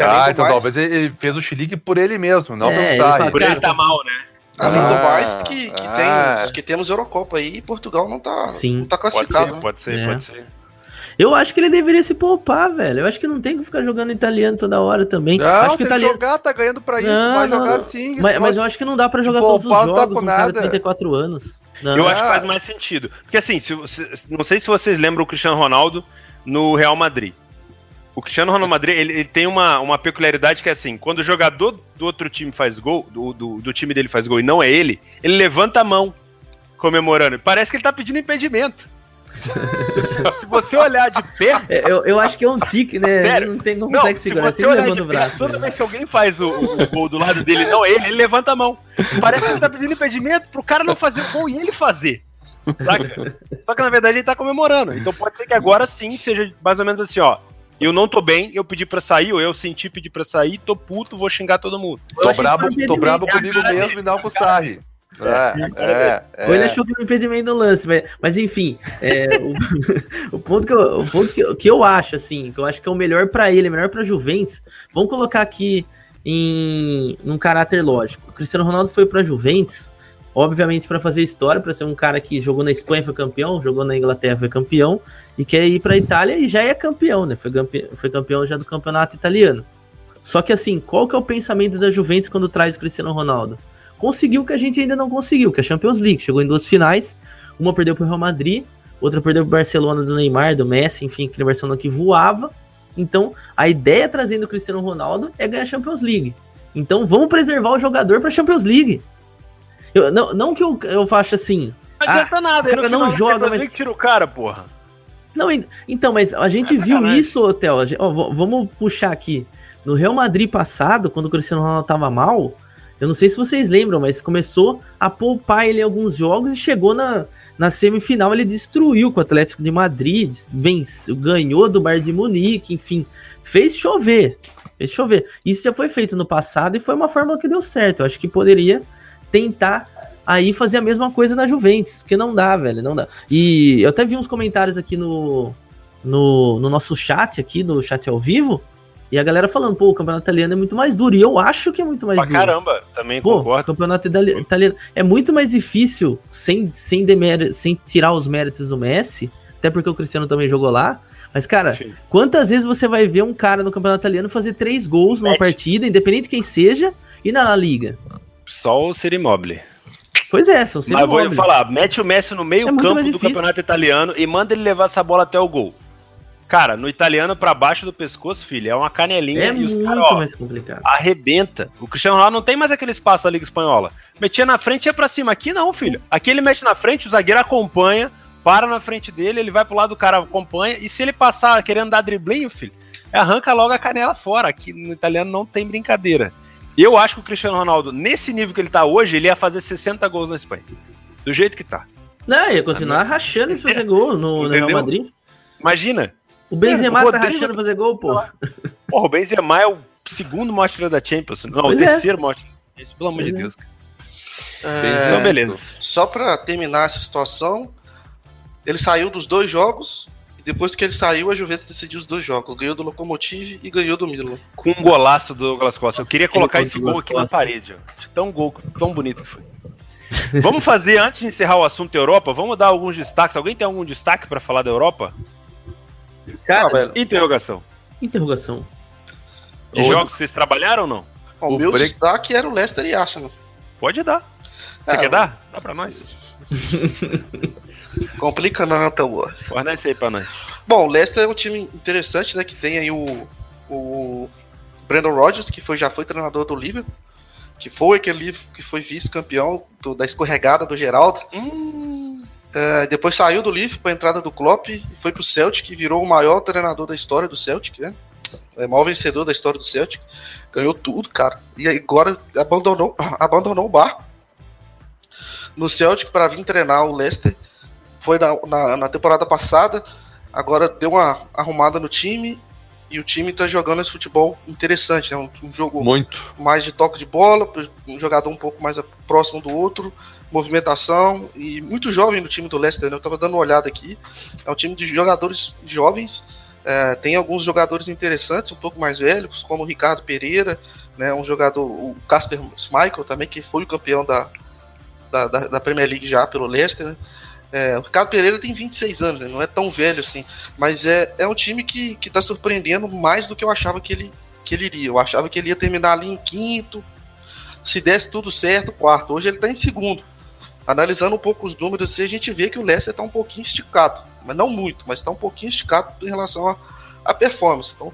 Ah, então mais... talvez ele fez o chilique por ele mesmo, não é, pelo Sarri. Por ele tá mal, né? Além ah, do mais que, que, ah. tem, que temos Eurocopa aí e Portugal não tá, Sim. Não tá classificado. Pode ser, pode ser, é. pode ser. Eu acho que ele deveria se poupar, velho. Eu acho que não tem que ficar jogando italiano toda hora também. Não, acho que tem italiano... jogar, tá ganhando pra isso, não, vai não, jogar sim. Mas, mas, eu acho que não dá pra jogar todos os jogos, um cara de 34 anos. Não. Eu acho que faz mais sentido. Porque assim, se, se, não sei se vocês lembram o Cristiano Ronaldo no Real Madrid. O Cristiano Ronaldo Madrid, ele, ele, tem uma, uma peculiaridade que é assim, quando o jogador do outro time faz gol, do, do, do time dele faz gol e não é ele, ele levanta a mão comemorando. Parece que ele tá pedindo impedimento se você olhar de perto. É, eu, eu acho que é um tique, né? Sério? Não tem como não, consegue segurar. Se você olhar de braço, toda né? vez que alguém faz o, o, gol do lado dele, não ele, ele levanta a mão. Parece que ele tá pedindo impedimento pro cara não fazer o gol e ele fazer. Saca? Só que na verdade ele tá comemorando. Então pode ser que agora sim seja mais ou menos assim, ó. Eu não tô bem, eu pedi pra sair, ou eu senti pedir pra sair, tô puto, vou xingar todo mundo. Tô brabo, tô brabo comigo mesmo e não com o Sarri. É, é, é. Ou ele achou que não impedimento no lance, mas, mas enfim, é, o, [laughs] o, ponto, que eu, o ponto que eu, que eu acho, assim, que eu acho que é o melhor para ele, é melhor para Juventus, vamos colocar aqui em num caráter lógico. O Cristiano Ronaldo foi para Juventus, obviamente para fazer história, para ser um cara que jogou na Espanha foi campeão, jogou na Inglaterra foi campeão e quer ir para Itália e já é campeão, né? Foi campeão, foi campeão já do campeonato italiano. Só que assim, qual que é o pensamento da Juventus quando traz o Cristiano Ronaldo? Conseguiu o que a gente ainda não conseguiu, que é a Champions League. Chegou em duas finais, uma perdeu para o Real Madrid, outra perdeu para o Barcelona do Neymar, do Messi, enfim, aquele Barcelona que voava. Então, a ideia trazendo o Cristiano Ronaldo é ganhar a Champions League. Então, vamos preservar o jogador para a Champions League. Eu, não, não que eu, eu faça assim. Não adianta ah, nada, ele não joga, mas tira o cara, porra. Não, então, mas a gente é viu isso, Hotel. vamos puxar aqui. No Real Madrid passado, quando o Cristiano Ronaldo tava mal, eu não sei se vocês lembram, mas começou a poupar ele em alguns jogos e chegou na, na semifinal. Ele destruiu com o Atlético de Madrid, venceu, ganhou do Bayern de Munique, enfim, fez chover. Fez chover. Isso já foi feito no passado e foi uma fórmula que deu certo. Eu acho que poderia tentar aí fazer a mesma coisa na Juventus, porque não dá, velho, não dá. E eu até vi uns comentários aqui no, no, no nosso chat aqui, no chat ao vivo, e a galera falando, pô, o campeonato italiano é muito mais duro. E eu acho que é muito mais pra duro. caramba, também pô, concordo. O campeonato italiano é muito mais difícil, sem, sem, demérito, sem tirar os méritos do Messi, até porque o Cristiano também jogou lá. Mas, cara, Sim. quantas vezes você vai ver um cara no campeonato italiano fazer três gols numa partida, independente de quem seja, e na La Liga? Só o Serimobile. Pois é, são Mas vou falar, mete o Messi no meio é campo do campeonato italiano e manda ele levar essa bola até o gol. Cara, no italiano pra baixo do pescoço, filho, é uma canelinha é e os caras, mais complicado. arrebenta. O Cristiano Ronaldo não tem mais aquele espaço da Liga Espanhola. Metia na frente e ia pra cima. Aqui não, filho. Aqui ele mete na frente, o zagueiro acompanha, para na frente dele, ele vai pro lado do cara, acompanha, e se ele passar querendo dar driblinho, filho, arranca logo a canela fora. Aqui no italiano não tem brincadeira. Eu acho que o Cristiano Ronaldo, nesse nível que ele tá hoje, ele ia fazer 60 gols na Espanha. Do jeito que tá. Não, ia continuar rachando e fazer gol no, no Real Madrid. Imagina, o Benzema é, o tá rachando fazer gol, pô. Porra, o Benzema é o segundo maior artilheiro da Champions. Não, pois o é. terceiro é. maior artilheiro. Pelo amor de é. Deus. É, então, beleza. Só pra terminar essa situação, ele saiu dos dois jogos. E depois que ele saiu, a Juventus decidiu os dois jogos. Ganhou do Lokomotiv e ganhou do Milan. Com um golaço do Douglas Costa. Eu queria colocar esse gol aqui na parede. Ó. Tão gol, tão bonito que foi. vamos fazer, antes de encerrar o assunto Europa, vamos dar alguns destaques. Alguém tem algum destaque para falar da Europa? Cara, ah, interrogação. Interrogação. De Onde? jogos que vocês trabalharam ou não? o, o meu break... destaque era o Leicester e Arsenal. Pode dar. Você é, quer dar? Dá pra nós. [laughs] Complica não, Total Wars. Fornece aí pra nós. Bom, o Leicester é um time interessante, né? Que tem aí o, o Brandon Rodgers, que foi, já foi treinador do Liverpool. Que foi aquele que foi vice-campeão da escorregada do Geraldo. Hum, É, depois saiu do Liverpool para a entrada do Klopp foi pro Celtic, virou o maior treinador da história do Celtic, né? É o maior vencedor da história do Celtic. Ganhou tudo, cara. E agora abandonou, [coughs] abandonou o barco no Celtic para vir treinar o Leicester. Foi na, na, na temporada passada, agora deu uma arrumada no time e o time tá jogando esse futebol interessante. É um, um jogo Muito. mais de toque de bola, um jogador um pouco mais próximo do outro, movimentação e muito jovem no time do Leicester. Né? Eu tava dando uma olhada aqui. É um time de jogadores jovens. é, tem alguns jogadores interessantes, um pouco mais velhos, como o Ricardo Pereira, né? Um jogador, o Casper Schmeichel também, que foi o campeão da, da, da, da Premier League já pelo Leicester. Né? É, o Ricardo Pereira tem 26 anos, né? não é tão velho assim, mas é, é um time que, que tá surpreendendo mais do que eu achava que ele, que ele iria. Eu achava que ele ia terminar ali em quinto, se desse tudo certo, quarto. Hoje ele tá em segundo. Analisando um pouco os números, assim, a gente vê que o Leicester tá um pouquinho esticado, mas não muito, mas tá um pouquinho esticado em relação à performance. Então,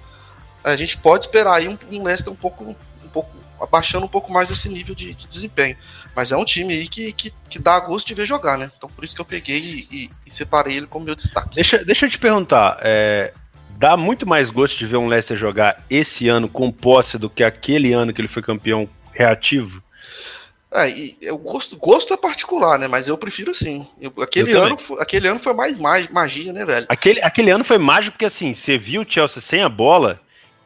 a gente pode esperar aí um, um Leicester um pouco, um pouco abaixando um pouco mais esse nível de, de desempenho. Mas é um time aí que, que, que dá gosto de ver jogar, né? Então por isso que eu peguei e, e- e separei ele como meu destaque. deixa, deixa eu te perguntar. é, dá muito mais gosto de ver um Leicester jogar esse ano com posse do que aquele ano que ele foi campeão reativo? É, e o gosto, gosto é particular, né? Mas eu prefiro assim. Eu- aquele, Eu ano, aquele ano foi mais ma- magia, né, velho? Aquele, aquele ano foi mágico porque assim, você viu o Chelsea sem a bola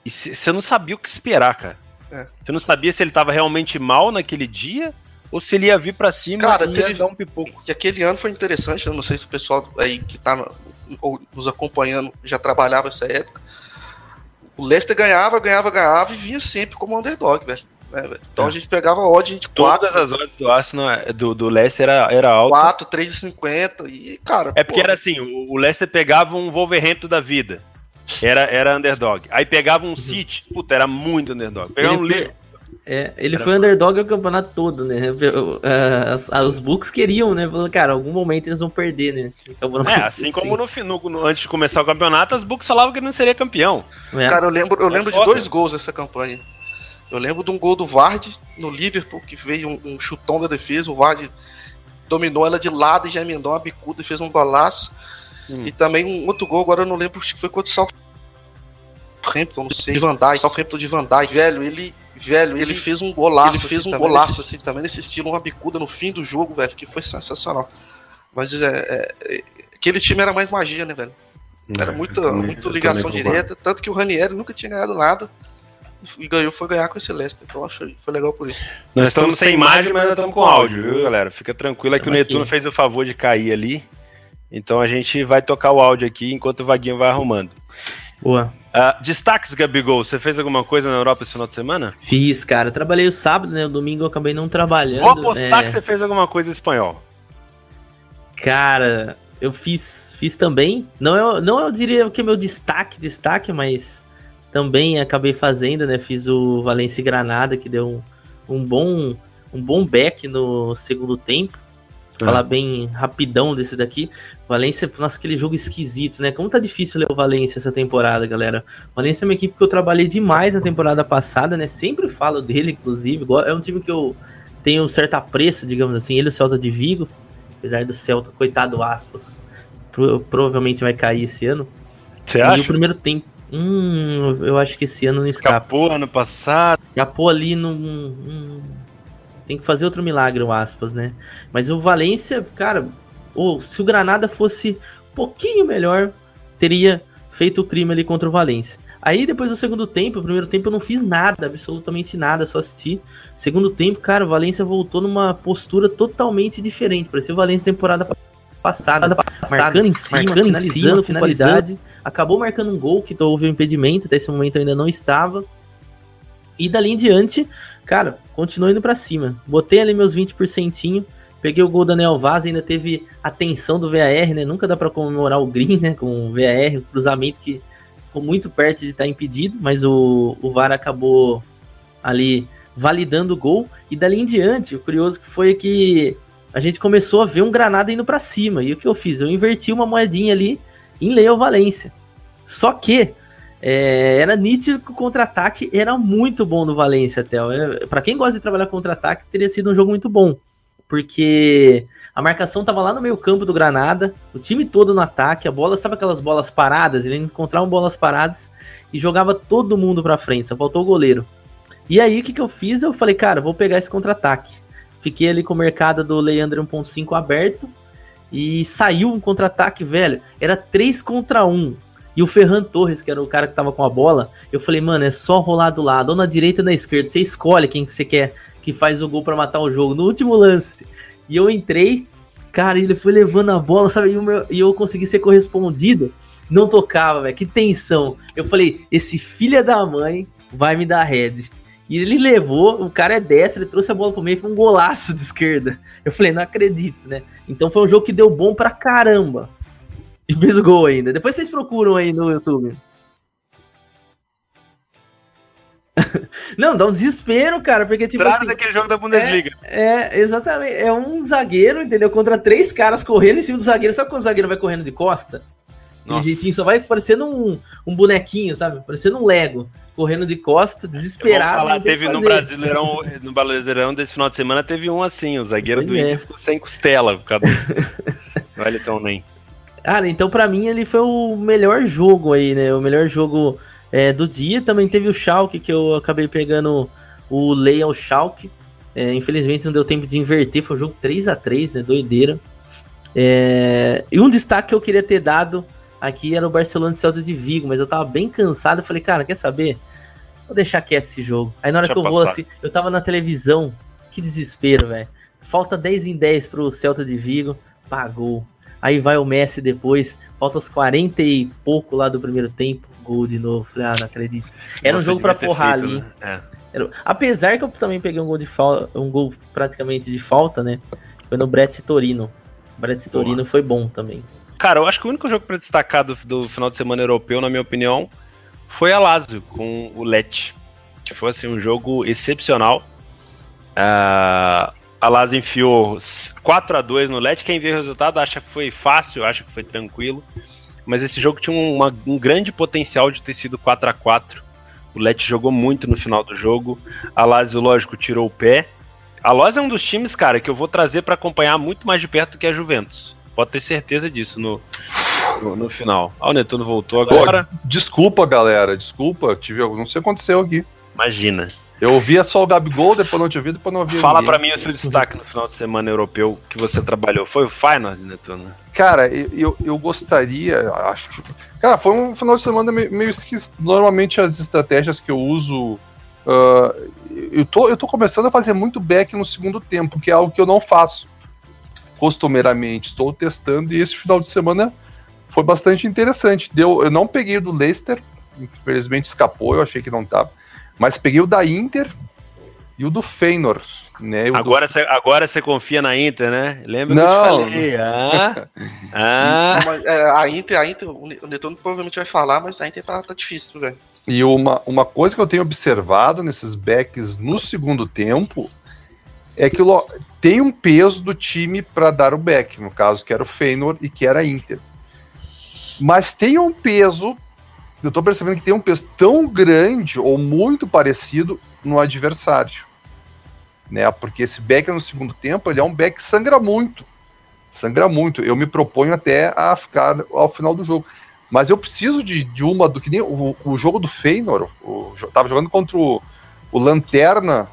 e você não sabia o que esperar, cara. É. Você não sabia se ele tava realmente mal naquele dia ou se ele ia vir pra cima Cara, e ia teve- dar um pipoco. E aquele ano foi interessante, eu não sei se o pessoal aí que tá no- ou nos acompanhando já trabalhava essa época. O Leicester ganhava, ganhava, ganhava e vinha sempre como underdog, velho. né, velho? então É. a gente pegava odd de 4, Todas as odds do Arsenal, do, do Leicester era, era alta. 4 3,50 e, cara. É porque pô, era assim, o, o Leicester pegava um Wolverhampton da vida. Era, era underdog. Aí pegava um City, puta, era muito underdog. Pegava um Ele, Liverpool. é, ele Era foi underdog o campeonato todo, né? É, as- os Bucks queriam, né? Falando, cara, algum momento eles vão perder, né? É, [laughs] assim como no, no- no- antes de começar o campeonato, as Bucks falavam que ele não seria campeão. É. Cara, eu lembro, eu É lembro de foda. dois gols dessa campanha. Eu lembro de um gol do Vard no Liverpool, que veio um, um chutão da defesa. O Vard dominou ela de lado e já emendou uma bicuda e fez um golaço. Hum. E também um outro gol, agora eu não lembro, que foi contra o Southampton, não sei. De Van Dijk, Southampton de Van Dijk. Velho, ele, velho, ele fez um golaço. Ele fez um golaço, assim, também nesse estilo, uma bicuda no fim do jogo, velho, que foi sensacional. Mas é, é, é, aquele time era mais magia, né, velho? Era muita, É, também- muita ligação concordo. direta, tanto que o Ranieri nunca tinha ganhado nada e ganhou foi ganhar com esse Leicester. Então acho que foi legal por isso. Nós estamos sem imagem, mas nós estamos com áudio, viu, galera? Fica tranquilo, é que o Netuno fez o favor de cair ali. Então a gente vai tocar o áudio aqui enquanto o Vaguinho vai arrumando. Boa. Ah, destaques, Gabigol, você fez alguma coisa na Europa esse final de semana? Fiz, cara. Trabalhei o sábado, né? O domingo eu acabei não trabalhando. Vou apostar né? que você fez alguma coisa em espanhol. Cara, eu fiz, fiz também. Não eu, não eu diria que é meu destaque, destaque, mas também acabei fazendo, né? Fiz o Valência e Granada, que deu um, um bom um bom back no segundo tempo. Falar bem rapidão desse daqui. Valência, nossa, aquele jogo esquisito, né? Como tá difícil ler o Valência essa temporada, galera. Valência é uma equipe que eu trabalhei demais na temporada passada, né? Sempre falo dele, inclusive. É um time que eu tenho um certo apreço, digamos assim. Ele e o Celta de Vigo. Apesar do Celta, coitado, aspas, pro- provavelmente vai cair esse ano. Você E o acha? primeiro tempo. Hum, eu acho que esse ano não escapa. Escapou ano passado. Escapou ali num. hum, tem que fazer outro milagre, o aspas, né? Mas o Valência, cara, ou se o Granada fosse um pouquinho melhor, teria feito o crime ali contra o Valência. Aí depois do segundo tempo, primeiro tempo eu não fiz nada, absolutamente nada, só assisti. Segundo tempo, cara, o Valência voltou numa postura totalmente diferente. Parecia o Valência temporada pa- passada, marcando em cima, marcando em finalizando, né? finalizando, finalidade. Acabou marcando um gol que houve um impedimento, até esse momento ainda não estava. E dali em diante, cara, continuou indo pra cima. Botei ali meus 20%, peguei o gol da Nel Vaz, ainda teve a tensão do VAR, né? Nunca dá pra comemorar o Green, né? Com o VAR, o cruzamento que ficou muito perto de estar impedido, mas o, o VAR acabou ali validando o gol. E dali em diante, o curioso que foi que a gente começou a ver um Granada indo para cima. E o que eu fiz? Eu inverti uma moedinha ali em Leo Valência. Só que é, era nítido que o contra-ataque era muito bom no Valência até. Para quem gosta de trabalhar contra-ataque, teria sido um jogo muito bom. Porque a marcação tava lá no meio campo do Granada, o time todo no ataque, a bola, sabe aquelas bolas paradas? Ele encontrava bolas paradas e jogava todo mundo pra frente, só faltou o goleiro. E aí, o que, que eu fiz? Eu falei, cara, vou pegar esse contra-ataque. Fiquei ali com o mercado do Leandro 1.5 aberto e saiu um contra-ataque, velho. Era 3 contra 1. E o Ferran Torres, que era o cara que tava com a bola, eu falei, mano, é só rolar do lado, ou na direita ou na esquerda. Você escolhe quem que você quer que faz o gol para matar o jogo. No último lance. E eu entrei, cara, ele foi levando a bola, sabe? E, meu, e eu consegui ser correspondido. Não tocava, velho. Que tensão. Eu falei, esse filho da mãe vai me dar head. E ele levou, o cara é destro, ele trouxe a bola pro meio, foi um golaço de esquerda. Eu falei, não acredito, né? Então foi um jogo que deu bom pra caramba. E fez o gol ainda. Depois vocês procuram aí no YouTube. [laughs] Não, dá um desespero, cara, porque tipo Trata assim... daquele jogo da Bundesliga. É, é, exatamente. É um zagueiro, entendeu? Contra três caras correndo em cima do zagueiro. Sabe quando o zagueiro vai correndo de costa? Um jeitinho, só vai parecendo um, um bonequinho, sabe? Parecendo um Lego correndo de costa, desesperado. Falar, teve no Brasileirão, no Brasileirão desse final de semana, teve um assim, o zagueiro pois do é. ficou sem costela, por causa do [laughs] Wellington nem. Cara, então para mim ele foi o melhor jogo aí, né? O melhor jogo é, do dia. Também teve o Schalke, que eu acabei pegando o Lei ao Schalke. É, infelizmente não deu tempo de inverter, foi um jogo 3 a 3 né? Doideira. É, e um destaque que eu queria ter dado aqui era o Barcelona de Celta de Vigo, mas eu tava bem cansado. Eu falei, cara, quer saber? Vou deixar quieto esse jogo. Aí na hora Deixa que eu passar. vou assim, eu tava na televisão, que desespero, velho. Falta 10 em 10 pro Celta de Vigo, pagou. Aí vai o Messi depois, falta os 40 e pouco lá do primeiro tempo, gol de novo. Falei, ah, não acredito. Era Nossa, um jogo para forrar feito, ali. Né? É. Era... Apesar que eu também peguei um gol de falta, um gol praticamente de falta, né? Foi no Brett Torino. Brett Torino foi bom também. Cara, eu acho que o único jogo para destacar do, do, final de semana europeu, na minha opinião, foi a Lazio com o Lecce, que foi assim um jogo excepcional. Uh, a Lazio enfiou 4 a 2 no Lecce. Quem vê o resultado acha que foi fácil, acha que foi tranquilo. Mas esse jogo tinha uma, um grande potencial de ter sido 4 a 4 O Lecce jogou muito no final do jogo. A Lazio, lógico, tirou o pé. A Lazio é um dos times, cara, que eu vou trazer para acompanhar muito mais de perto do que a Juventus. Pode ter certeza disso no, no, no final. Ah, o Netuno voltou agora. desculpa, galera. Desculpa. Tive, não sei o que aconteceu aqui. Imagina. Eu ouvia só o Gabigol, depois não tinha ouvido, depois não ouvia Fala para mim o seu destaque no final de semana europeu que você trabalhou. Foi o Feyenoord, Netuno? Cara, eu, eu gostaria, acho que... Cara, foi um final de semana meio, meio esquisito. Normalmente as estratégias que eu uso... Uh, eu, tô, eu tô começando a fazer muito back no segundo tempo, que é algo que eu não faço costumeiramente. Estou testando e esse final de semana foi bastante interessante. Deu, eu não peguei o do Leicester, infelizmente escapou, eu achei que não tava. Mas peguei o da Inter e o do Feyenoord. Né, agora você do... agora você confia na Inter, né? Lembra não. que eu te falei? Ah, [laughs] ah. É, a Inter, a Inter, o Netuno provavelmente vai falar, mas a Inter tá, tá difícil, velho. E uma, uma coisa que eu tenho observado nesses backs no segundo tempo é que tem um peso do time para dar o back, no caso que era o Feyenoord e que era a Inter. Mas tem um peso, eu estou percebendo que tem um peso tão grande ou muito parecido no adversário. Né? Porque esse back no segundo tempo, ele é um back que sangra muito. Sangra muito. Eu me proponho até a ficar ao final do jogo. Mas eu preciso de, de uma do que nem o, o jogo do Feyenoord. O, tava jogando contra o, o Lanterna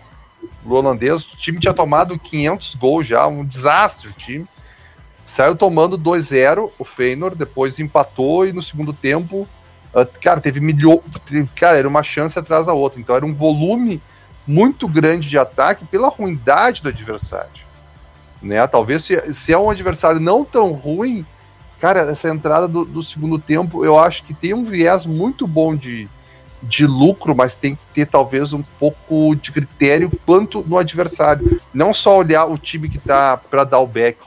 o holandês, o time tinha tomado 500 gols já, um desastre o time. Saiu tomando 2-0 o Feyenoord, depois empatou e no segundo tempo, cara, teve milhões, cara, era uma chance atrás da outra. Então era um volume muito grande de ataque pela ruindade do adversário. Né? Talvez se, se é um adversário não tão ruim, cara, essa entrada do, do segundo tempo eu acho que tem um viés muito bom de, de lucro, mas tem que ter talvez um pouco de critério quanto no adversário. Não só olhar o time que tá para dar o back.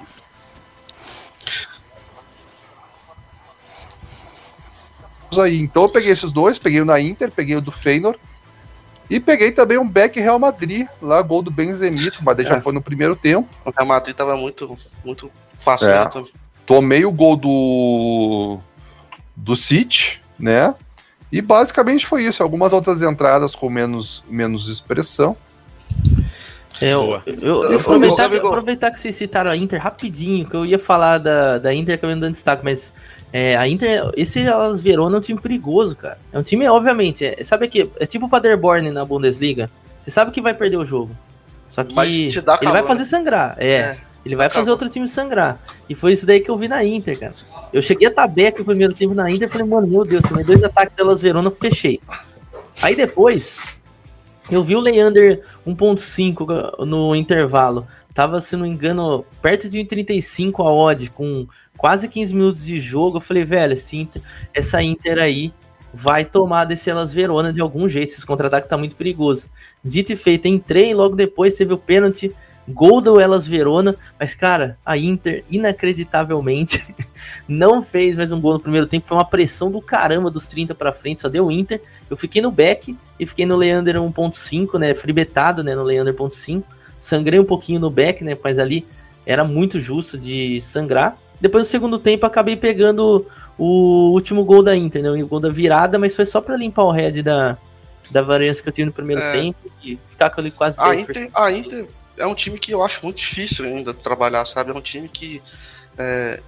Aí, então eu peguei esses dois, peguei o da Inter, peguei o do Feyenoord. E peguei também um back Real Madrid, lá, gol do Benzemito, mas daí já É. foi no primeiro tempo. O Real Madrid tava muito, muito fácil. É. né. Tomei o gol do. do City, né? E basicamente foi isso. Algumas outras entradas com menos, menos expressão. É, eu, eu, eu- Eu- aproveitar, eu- eu- aproveitar que vocês citaram a Inter rapidinho, que eu ia falar da, da Inter acabei não dando destaque, mas é, a Inter, esse Elas Verona é um time perigoso, cara. É um time, obviamente, é, sabe que é tipo o Paderborn na Bundesliga. Você sabe que vai perder o jogo. Só que ele vai calor, fazer sangrar. É, É, ele vai fazer outro time sangrar. E foi isso daí que eu vi na Inter, cara. Eu cheguei a tabeca no primeiro tempo na Inter e falei, mano, meu Deus, tomei dois ataques delas Verona, fechei. Aí depois, eu vi o Leander 1.5 no intervalo. Tava, se não me engano, perto de 1,35 a odd, com quase 15 minutos de jogo. Eu falei, velho, Inter- essa Inter aí vai tomar desse Elas Verona de algum jeito. Esse contra-ataque tá muito perigoso. Dito e feito, entrei, logo depois teve o pênalti, gol do Elas Verona. Mas, cara, a Inter, inacreditavelmente, [laughs] não fez mais um gol no primeiro tempo. Foi uma pressão do caramba dos 30 pra frente, só deu Inter. Eu fiquei no back e fiquei no Leander 1.5, né? Fribetado, né? No Leander 1.5. Sangrei um pouquinho no back, né? Mas ali era muito justo de sangrar. Depois no segundo tempo acabei pegando o último gol da Inter, né? O gol da virada, mas foi só pra limpar o head da, da variância que eu tive no primeiro É. tempo e ficar com ele quase A 10%. Inter, a Inter é um time que eu acho muito difícil ainda de trabalhar, sabe? É um time que. É...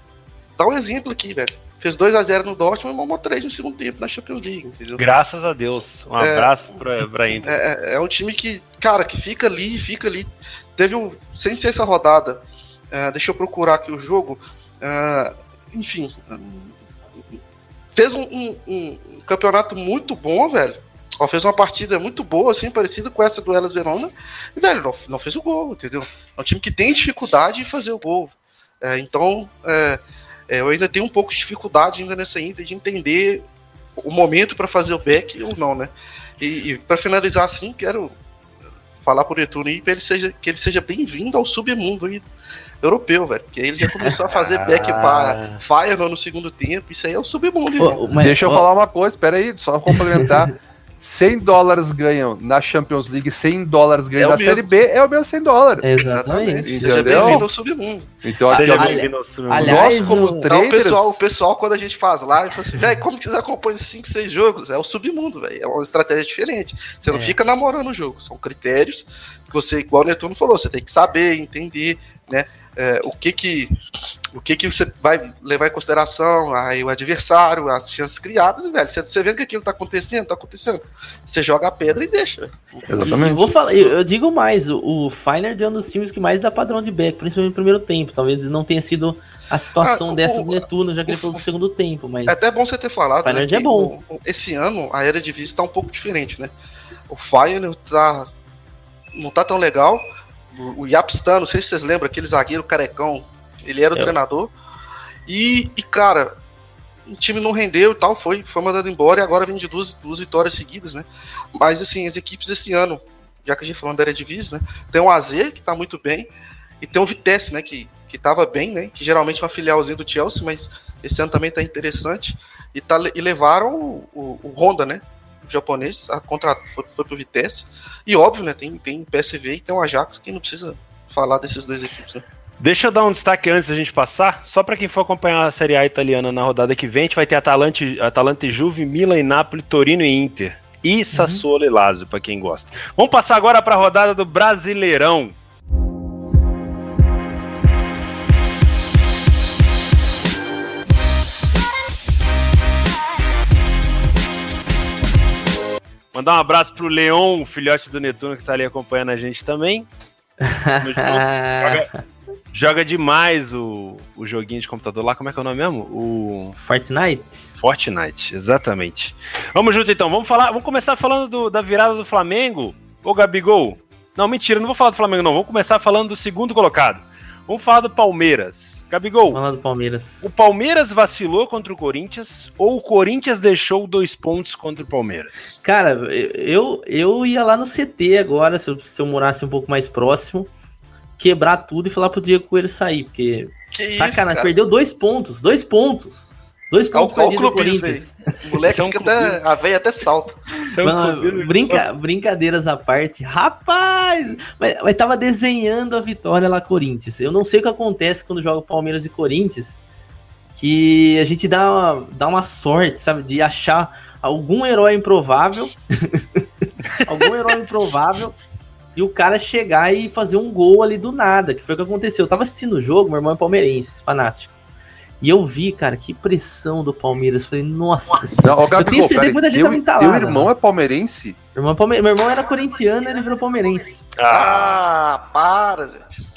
Dá um exemplo aqui, velho. Fez 2x0 no Dortmund e mamou 3 no segundo tempo na Champions League, entendeu? Graças a Deus. Um É. abraço pra, pra Inter. É, é- é um time que, cara, que fica ali, fica ali. Teve um. Sem ser essa rodada, é, deixa eu procurar aqui o jogo. É, enfim. hum, Fez um, um- um campeonato muito bom, velho. Ó, fez uma partida muito boa, assim, parecida com essa do Elas Verona. E, velho, não, não fez o gol, entendeu? É um time que tem dificuldade em fazer o gol. É, então, é, é, eu ainda tenho um pouco de dificuldade ainda nessa Inter de entender o momento para fazer o back ou não, né? E, e para finalizar assim, quero falar pro Netuno aí pra ele seja, que ele seja bem-vindo ao submundo aí europeu, velho. Porque aí ele já começou a fazer back para Feyenoord no segundo tempo. Isso aí é o submundo, irmão. Mas- Deixa eu ó, falar uma coisa, espera aí, só complementar. [laughs] 100 dólares ganham na Champions League, 100 dólares ganham É na mesmo. Série B, é o mesmo 100 dólares. Exatamente. Seja Entendeu? bem-vindo ao submundo. Então aqui, Seja bem-vindo ao Submundo. aliás, nós como o- Então, o traders, pessoal, o pessoal, quando a gente faz live, fala assim, velho, como que vocês acompanham 5, 6 jogos? É o submundo, velho. É uma estratégia diferente. Você não É. fica namorando o jogo. São critérios que você, igual o Netuno falou, você tem que saber, entender, né? é, o que que o que que você vai levar em consideração, aí o adversário, as chances criadas, e, velho, você, você vendo que aquilo tá acontecendo, tá acontecendo, você joga a pedra e deixa. E Exatamente. vou falar, eu, eu digo mais, o, o Feyenoord é um dos times que mais dá padrão de back, principalmente no primeiro tempo. Talvez não tenha sido a situação Ah, o- dessa o- do Netuno, já que ele falou do segundo tempo, mas É até bom você ter falado, né, é bom. o- esse ano a era de vista tá um pouco diferente, né? O Feyenoord tá não tá tão legal. O, Yapstan, não sei se vocês lembram, aquele zagueiro carecão, ele era o Eu. treinador. E, e, cara, o time não rendeu e tal, foi, foi mandado embora e agora vem de duas, duas vitórias seguidas, né? Mas assim, as equipes esse ano, já que a gente falando da Eredivisie, né? Tem o AZ, que tá muito bem, e tem o Vitesse, né? Que, que tava bem, né? Que geralmente é uma filialzinha do Chelsea, mas esse ano também tá interessante. E, tá, e levaram o, o, o Honda, né? Japonês, a contra, foi, foi pro Vitesse. E óbvio, né? Tem, tem PSV e tem o Ajax, que não precisa falar desses dois equipes, né? Deixa eu dar um destaque antes da gente passar, só para quem for acompanhar a Série A italiana na rodada que vem, a gente vai ter Atalanta, Atalanta Juve, Milan e Napoli, Torino e Inter. E Sassuolo e Lazio, para quem gosta. Vamos passar agora para a rodada do Brasileirão. Mandar um abraço pro Leon, o filhote do Netuno, que tá ali acompanhando a gente também. Joga, joga demais o, o joguinho de computador lá. Como é que é o nome mesmo? O Fortnite? Fortnite, exatamente. Vamos junto então. Vamos falar. Vamos começar falando do- da virada do Flamengo. Ô Gabigol. Não, mentira, não vou falar do Flamengo, não. Vamos começar falando do segundo colocado. Vamos falar do Palmeiras. Gabigol, Vamos lá do Palmeiras. o Palmeiras vacilou contra o Corinthians ou o Corinthians deixou dois pontos contra o Palmeiras? Cara, eu, eu ia lá no CT agora, se eu, se eu morasse um pouco mais próximo, quebrar tudo e falar pro Diego Coelho sair, porque Que sacanagem, cara? perdeu dois pontos, dois pontos. Dois Olha pontos o perdidos do clubismo Corinthians. O moleque Isso é fica até. A veia até salta. É Mano, brinca- brincadeiras à parte, rapaz! Mas, mas tava desenhando a vitória lá, Corinthians. Eu não sei o que acontece quando joga Palmeiras e Corinthians, que a gente dá uma, dá uma sorte, sabe, de achar algum herói improvável, [laughs] algum herói improvável, e o cara chegar e fazer um gol ali do nada, que foi o que aconteceu. Eu tava assistindo o jogo, meu irmão é palmeirense, fanático. E eu vi, cara, que pressão do Palmeiras. Falei, nossa senhora. Não, Gabigol, tenho certeza que muita gente me entalada, teu irmão é palmeirense? Meu irmão, palme- meu irmão era corintiano, ele virou palmeirense. Ah, para, gente.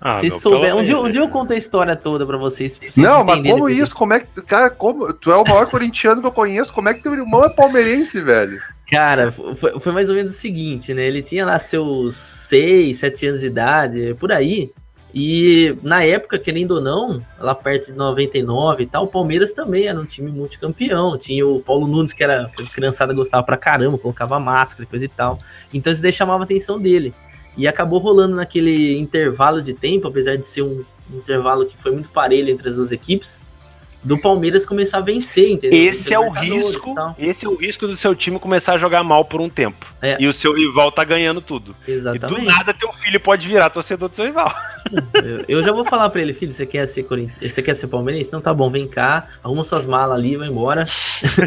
ah, Se meu, souber, um dia, um dia eu conto a história toda pra vocês. pra vocês Não, mas como isso? Como é que. Cara, como. Tu é o maior corintiano que eu conheço, como é que teu irmão é palmeirense, velho? Cara, foi, foi mais ou menos o seguinte, né? Ele tinha lá seus 6, 7 anos de idade, por aí. E na época, querendo ou não, lá perto de 99 e tal, o Palmeiras também era um time multicampeão. Tinha o Paulo Nunes, que era que criançada gostava pra caramba, colocava máscara e coisa e tal. Então isso daí chamava a atenção dele. E acabou rolando naquele intervalo de tempo, apesar de ser um intervalo que foi muito parelho entre as duas equipes, do Palmeiras começar a vencer, entendeu? Esse é o risco. Esse é o risco do seu time começar a jogar mal por um tempo. É. E o seu rival tá ganhando tudo. Exatamente. E do nada teu filho pode virar torcedor do seu rival. Eu, eu já vou falar pra ele, filho, você quer ser Corinthians, você quer ser palmeirense? Então tá bom, vem cá, arruma suas malas ali, vai embora.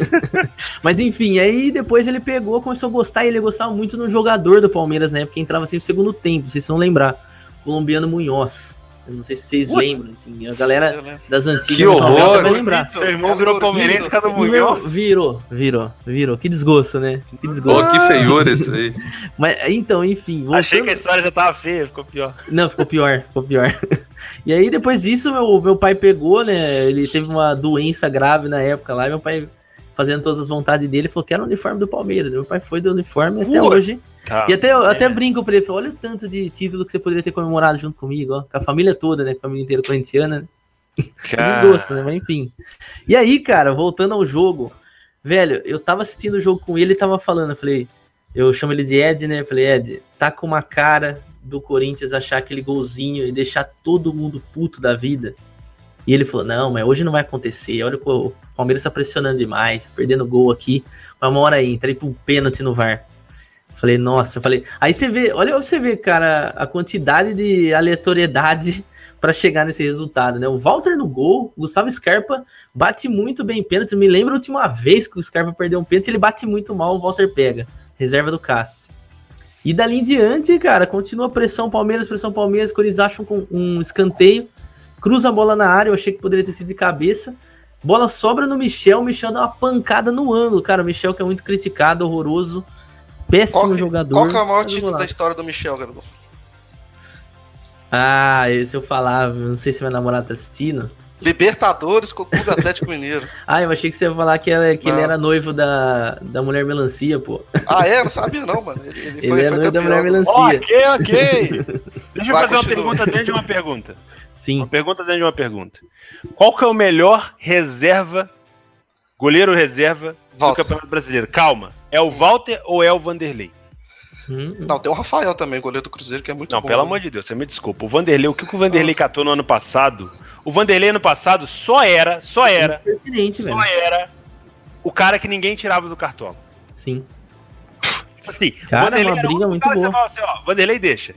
[laughs] Mas enfim, aí depois ele pegou, começou a gostar, e ele gostava muito no jogador do Palmeiras na época, que entrava sempre no segundo tempo, vocês vão lembrar. Colombiano Munhoz. Eu não sei se vocês Ui. lembram, a galera das antigas Que dos 90 horror! vai lembrar. Seu irmão virou palmeirense, cada mulher. virou, virou, virou. Que desgosto, né? Que desgosto. que feiura isso aí. [laughs] Mas então, enfim, Achei voltando- que a história já tava feia, ficou pior. Não, ficou pior, ficou pior. [laughs] E aí, depois disso, meu, meu pai pegou, né? Ele teve uma doença grave na época lá, e meu pai, fazendo todas as vontades dele, falou que era o uniforme do Palmeiras. Meu pai foi do uniforme até hoje. Tá. E até, eu até é. brinco pra ele, falou, olha o tanto de título que você poderia ter comemorado junto comigo, ó. Com a família toda, né? Com a família inteira corintiana. [laughs] né? Desgosto, né? Mas enfim. E aí, cara, voltando ao jogo, velho, eu tava assistindo o jogo com ele e tava falando, eu falei, eu chamo ele de Ed, né? Eu falei, Ed, tá com uma cara do Corinthians achar aquele golzinho e deixar todo mundo puto da vida. E ele falou, não, mas hoje não vai acontecer. Olha, o Palmeiras tá pressionando demais, perdendo gol aqui. Mas uma hora aí, entrei pra um pênalti no VAR. Falei, nossa, falei. Aí você vê, olha você vê, cara, a quantidade de aleatoriedade [laughs] pra chegar nesse resultado, né? O Walter no gol, Gustavo Scarpa bate muito bem pênalti. Me lembra a última vez que o Scarpa perdeu um pênalti, ele bate muito mal, o Walter pega. Reserva do Cássio. E dali em diante, cara, continua pressão Palmeiras, pressão Palmeiras, quando eles acham um escanteio, cruza a bola na área, eu achei que poderia ter sido de cabeça. Bola sobra no Michel, o Michel dá uma pancada no ângulo, cara. O Michel que é muito criticado, horroroso, péssimo Qual, que- jogador. qual que é o maior título da história do Michel, Gabigol? Ah, se eu falar, não sei se minha namorada tá assistindo. Libertadores com o Clube Atlético Mineiro. [laughs] Ah, eu achei que você ia falar que, ela- que ele era noivo da, da mulher melancia, pô. Ah, é? Não sabia não, mano. Ele, ele Ele foi, é foi noivo da mulher melancia. Ok, ok. Deixa eu Vai, fazer uma continua. pergunta dentro de uma pergunta. Sim. Uma pergunta dentro de uma pergunta. Qual que é o melhor reserva, goleiro reserva do Walter. Campeonato Brasileiro? Calma. É o Walter ou é o Vanderlei? Hum, Não, tem o Rafael também, goleiro do Cruzeiro, que é muito Não, bom. pelo amor de Deus, você me desculpa. O Vanderlei, o que, que o Vanderlei catou no ano passado? O Vanderlei ano passado só era, só era, Pertinente, velho. só era o cara que ninguém tirava do cartola. Sim. Tipo assim, Cara, Vanderlei uma era o briga muito boa. Você fala assim, ó, Vanderlei deixa.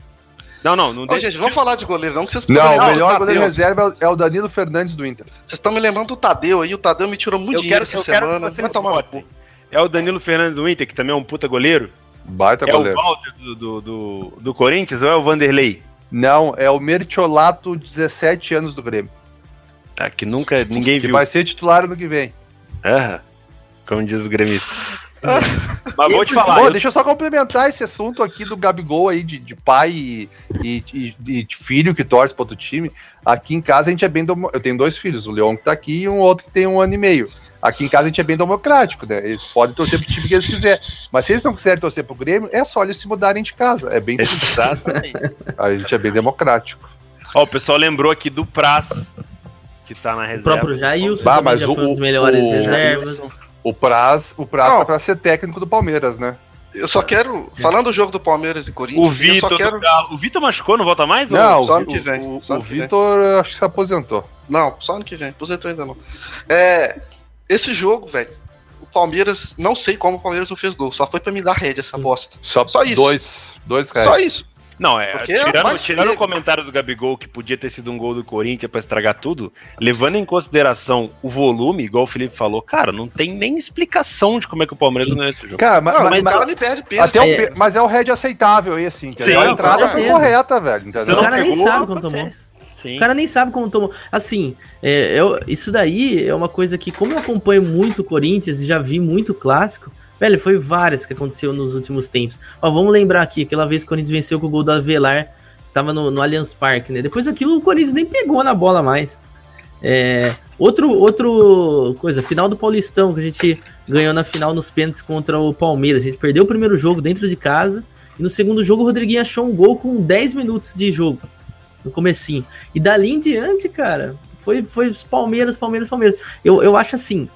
Não, não, não Ô, deixa. gente, vamos falar de goleiro, não, que vocês Não, o melhor Tadeu. goleiro reserva é o- é o Danilo Fernandes do Inter. Vocês estão me lembrando do Tadeu aí, o Tadeu me tirou muito Eu dinheiro quero, essa eu quero que semana. vocês Vai tomar no votem. cu. É o Danilo Fernandes do Inter, que também é um puta goleiro. Baita É goleiro. o Walter do, do, do, do Corinthians ou é o Vanderlei? Não, é o Mertiolato, 17 anos do Grêmio. Ah, que nunca ninguém Que viu. vai ser titular ano que vem. Aham. Como diz os gremistas. [laughs] Mas vou te falar. Pô, eu- deixa eu só complementar esse assunto aqui do Gabigol aí, de, de pai e, e- e- de filho que torce para outro time. Aqui em casa a gente é bem. Domo... Eu tenho dois filhos, o Leon que tá aqui e um outro que tem um ano e meio. Aqui em casa a gente é bem democrático, né? Eles podem torcer pro time que eles quiserem. Mas se eles não quiserem torcer pro Grêmio, é só eles se mudarem de casa. É bem simples. Exatamente. A gente é bem democrático. Ó, o pessoal lembrou aqui do Praz, que tá na O reserva. próprio Jailson Bah, também mas já o- foi um dos melhores o- reservas. O Praz, o Praz Não. tá pra ser técnico do Palmeiras, né? Eu só quero. Falando do jogo do Palmeiras e Corinthians, O Vitor, eu só quero. o Vitor machucou, não volta mais? Não, Ou- só o, ano que vem, o, o. Vitor acho que se aposentou. Não, só ano que vem. Aposentou ainda não. É. Esse jogo, velho. O Palmeiras. Não sei como o Palmeiras não fez gol. Só foi pra me dar rede essa bosta. Só, Só isso. Dois. Dois. Só isso. Não, é. Porque é tirando tirando o comentário do Gabigol que podia ter sido um gol do Corinthians pra estragar tudo, levando em consideração o volume, igual o Felipe falou, cara, não tem nem explicação de como é que o Palmeiras Sim. ganhou esse jogo. Cara, mas, Não, mas- mas o cara me perde pênalti. até o É. pe- mas é o head aceitável esse, assim. entendeu? Sim, a entrada foi correta, velho. Entendeu? O cara nem pegou, sabe quando tomou. Sim. O cara nem sabe como tomou. Assim, é, eu- isso daí é uma coisa que, como eu acompanho muito o Corinthians e já vi muito clássico, velho, foi várias que aconteceu nos últimos tempos. Ó, vamos lembrar aqui, aquela vez que o Corinthians venceu com o gol do Avelar, tava no, no Allianz Parque, né? Depois daquilo o Corinthians nem pegou na bola mais. É, outro, outro coisa, final do Paulistão, que a gente ganhou na final nos pênaltis contra o Palmeiras. A gente perdeu o primeiro jogo dentro de casa. E no segundo jogo o Rodriguinho achou um gol com 10 minutos de jogo. No comecinho. E dali em diante, cara, foi, foi Palmeiras, Palmeiras, Palmeiras. Eu, eu acho assim,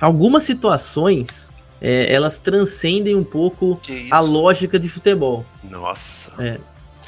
algumas situações, é, elas transcendem um pouco a lógica de futebol. Nossa. É,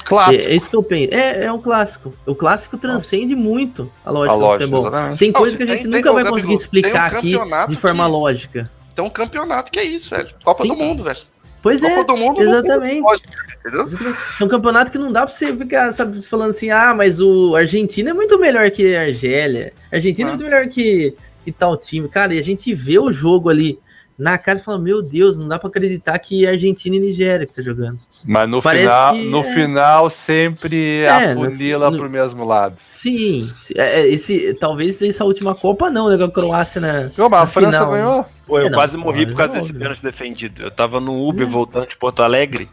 Clássico. é isso que eu penso. É, é um clássico. O clássico transcende muito a a lógica do lógica, futebol. exatamente. Tem coisa que a tem- gente tem- nunca ô, vai Gabigol, conseguir explicar tem um aqui de forma que- lógica. Tem um campeonato que é isso, velho. Copa Sim. do Mundo, velho. Pois é, Copa do Mundo. exatamente. entendeu? Exatamente. São campeonatos que não dá pra você ficar sabe, falando assim, ah, mas o Argentina é muito melhor que a Argélia. A Argentina é Ah. muito melhor que, que tal time. Cara, e a gente vê o jogo ali na cara e fala, meu Deus, não dá pra acreditar que é Argentina e Nigéria que tá jogando. Mas no, Parece final, que no é. final sempre É, afunila no- pro mesmo lado. Sim, é, é, esse, talvez essa última Copa não, né? Com a Croácia na. Não, mas a No França final, ganhou. Pô, eu É, não, quase morri por causa desse pênalti defendido. Eu tava no Uber É. voltando de Porto Alegre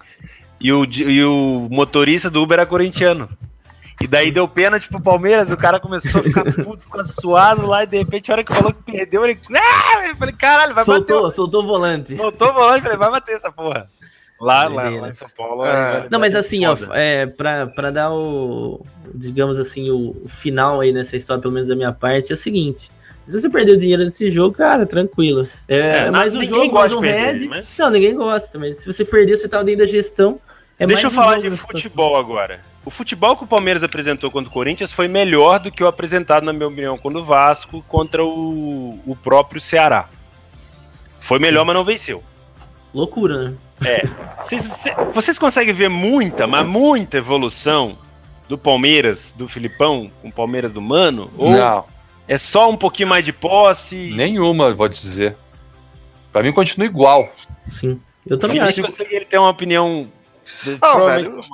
e o, e o motorista do Uber era corintiano. E daí deu pênalti pro Palmeiras, o cara começou a ficar puto, ficar suado lá, e de repente, a hora que falou que perdeu, ele. Ah! Eu falei, caralho, vai soltou, bater. soltou o volante. Soltou o volante, falei, vai bater essa porra. Lá, lá, lá em São Paulo. É. Não, mas assim, ó, é, pra, pra dar o, digamos assim, o, o final aí nessa história, pelo menos da minha parte, é o seguinte. Se você perdeu dinheiro nesse jogo, cara, tranquilo. É, É, mais um jogo, mais um de perder, head. mas- Não, ninguém gosta, mas se você perder, você tá dentro da gestão. É Deixa eu falar de futebol agora. O futebol que o Palmeiras apresentou contra o Corinthians foi melhor do que o apresentado, na minha opinião, contra o Vasco, contra o, o próprio Ceará. Foi melhor, mas não venceu. Loucura, né? [laughs] Vocês, cê- vocês conseguem ver muita, mas muita evolução do Palmeiras, do Filipão, com o Palmeiras do Mano? Ou Não, é só um pouquinho mais de posse? nenhuma, vou te dizer. Pra mim continua igual. Sim. Eu também Acho acho. que você- ele tem uma opinião. Provavelmente velho.